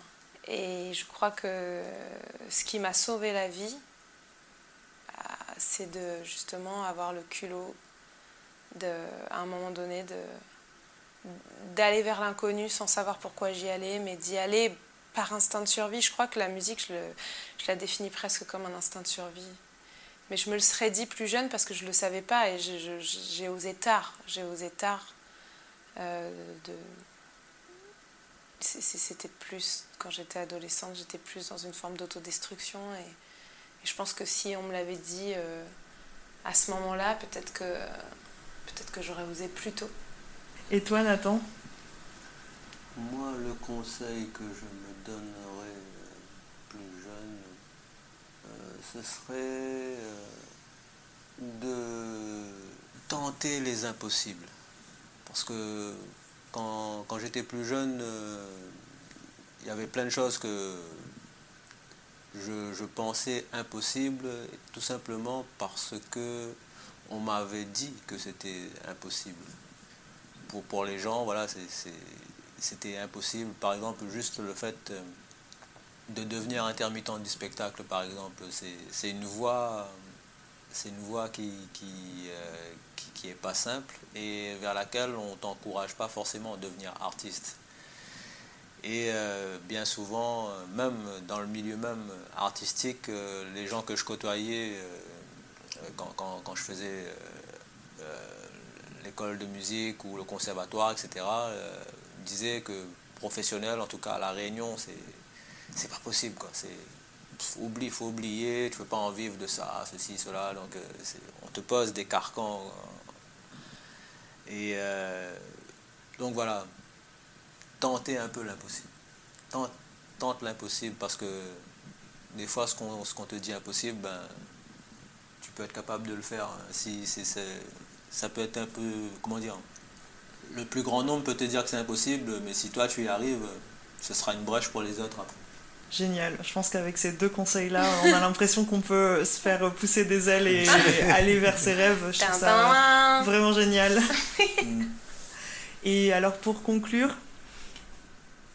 et je crois que ce qui m'a sauvé la vie, euh, c'est de justement avoir le culot de, à un moment donné de, d'aller vers l'inconnu sans savoir pourquoi j'y allais, mais d'y aller par instinct de survie. Je crois que la musique, je, je la définis presque comme un instinct de survie. Mais je me le serais dit plus jeune parce que je ne le savais pas et j'ai osé tard. J'ai osé tard euh, de, c'était plus, quand j'étais adolescente, j'étais plus dans une forme d'autodestruction. Et, et, je pense que si on me l'avait dit euh, à ce moment-là, peut-être que, peut que j'aurais osé plus tôt. Et toi, Nathan? Moi, le conseil que je me donnerais euh, plus jeune, euh, ce serait de tenter les impossibles. Parce que quand, j'étais plus jeune, euh, il y avait plein de choses que je, pensais impossibles, tout simplement parce que on m'avait dit que c'était impossible. Pour, pour les gens, voilà, c'était impossible. Par exemple, juste le fait euh, de devenir intermittent du spectacle, par exemple, c'est une voie, voie qui, qui, euh, n'est pas simple et vers laquelle on t'encourage pas forcément à devenir artiste. Et euh, bien souvent, euh, même dans le milieu même artistique, euh, les gens que je côtoyais quand, je faisais l'école de musique ou le conservatoire, etc., disaient que professionnel, en tout cas à La Réunion, c'est pas possible. Quoi. Il faut oublier, tu peux pas en vivre de ça, ceci, cela. Donc on te pose des carcans et euh, donc voilà, tenter un peu l'impossible. Tente, l'impossible parce que des fois, ce qu'on te dit impossible, ben, tu peux être capable de le faire. Si, ça peut être un peu, comment dire, le plus grand nombre peut te dire que c'est impossible, mais si toi tu y arrives, ce sera une brèche pour les autres après. Génial. Je pense qu'avec ces deux conseils-là, on a l'impression qu'on peut se faire pousser des ailes et aller vers ses rêves. Je trouve ça vraiment génial. et alors pour conclure,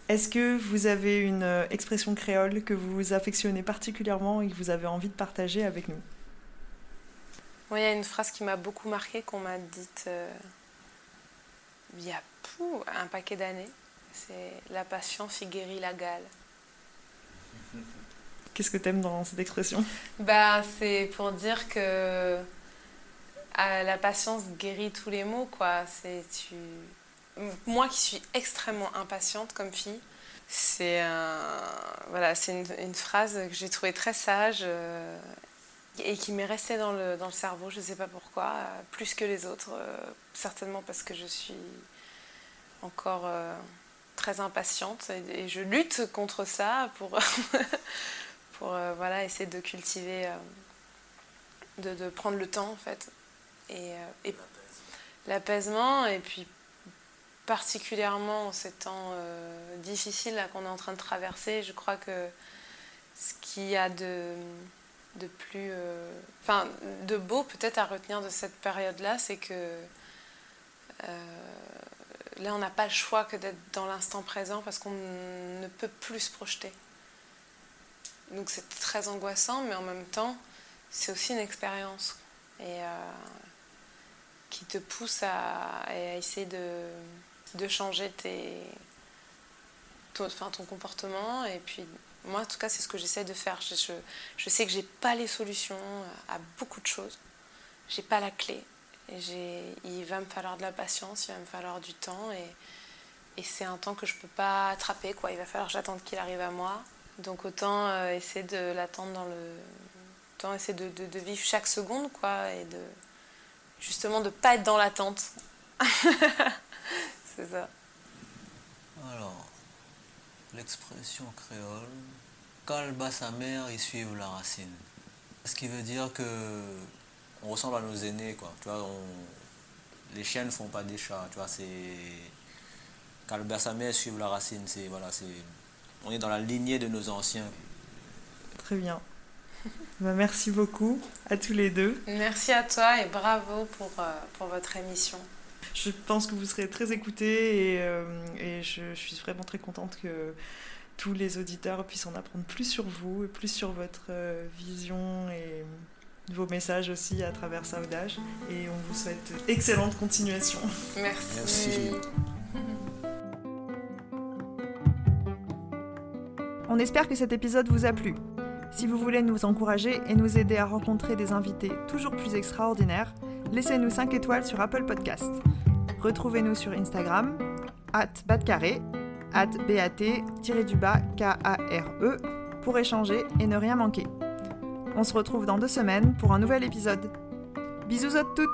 est-ce que vous avez une expression créole que vous affectionnez particulièrement et que vous avez envie de partager avec nous? Il y a une phrase qui m'a beaucoup marquée qu'on m'a dite euh, il y a un paquet d'années. C'est la patience y guérit la gale. Qu'est-ce que tu aimes dans cette expression bah, C'est pour dire que la patience guérit tous les maux. Quoi. Moi qui suis extrêmement impatiente comme fille, c'est voilà, une, une, phrase que j'ai trouvée très sage euh, et qui m'est restée dans le, dans le cerveau, je ne sais pas pourquoi, euh, plus que les autres, euh, certainement parce que je suis encore très impatiente et, je lutte contre ça pour, pour euh, voilà, essayer de cultiver, euh, de, de, prendre le temps en fait. Et, euh, l'apaisement, et puis particulièrement en ces temps difficiles qu'on est en train de traverser, je crois que ce qu'il y a de, de plus. Enfin, de beau peut-être à retenir de cette période-là, c'est que là, on n'a pas le choix que d'être dans l'instant présent parce qu'on ne peut plus se projeter. Donc c'est très angoissant, mais en même temps, c'est aussi une expérience. Euh, qui te pousse à, essayer de, changer ton, comportement. Et puis, moi, en tout cas, c'est ce que j'essaie de faire. Je, je, sais que j'ai pas les solutions à beaucoup de choses. J'ai pas la clé. Il va me falloir de la patience, il va me falloir du temps. Et, c'est un temps que je peux pas attraper. Quoi. Il va falloir que j'attende qu'il arrive à moi. Donc autant euh, essayer de l'attendre dans le... Autant essayer de, vivre chaque seconde, quoi. Et de... Justement, de pas être dans l'attente. c'est ça. Alors, l'expression créole, quand bat sa mère, il suit la racine. Ce qui veut dire que on ressemble à nos aînés, quoi. Tu vois, les chiens ne font pas des chats, tu vois, c'est... Quand bat sa mère, suivre la racine, c'est... Voilà, c'est... On est dans la lignée de nos anciens. Très bien. Bah, merci beaucoup à tous les deux. Merci à toi et bravo pour, euh, pour votre émission. Je pense que vous serez très écoutés et, euh, et je, suis vraiment très contente que tous les auditeurs puissent en apprendre plus sur vous et plus sur votre euh, vision et vos messages aussi à travers Saudage. Et on vous souhaite excellente continuation. Merci. Merci. On espère que cet épisode vous a plu. Si vous voulez nous encourager et nous aider à rencontrer des invités toujours plus extraordinaires, laissez-nous 5 étoiles sur Apple Podcast. Retrouvez-nous sur Instagram, at batcarré, at bat-k-a-r-e, pour échanger et ne rien manquer. On se retrouve dans deux semaines pour un nouvel épisode. Bisous à toutes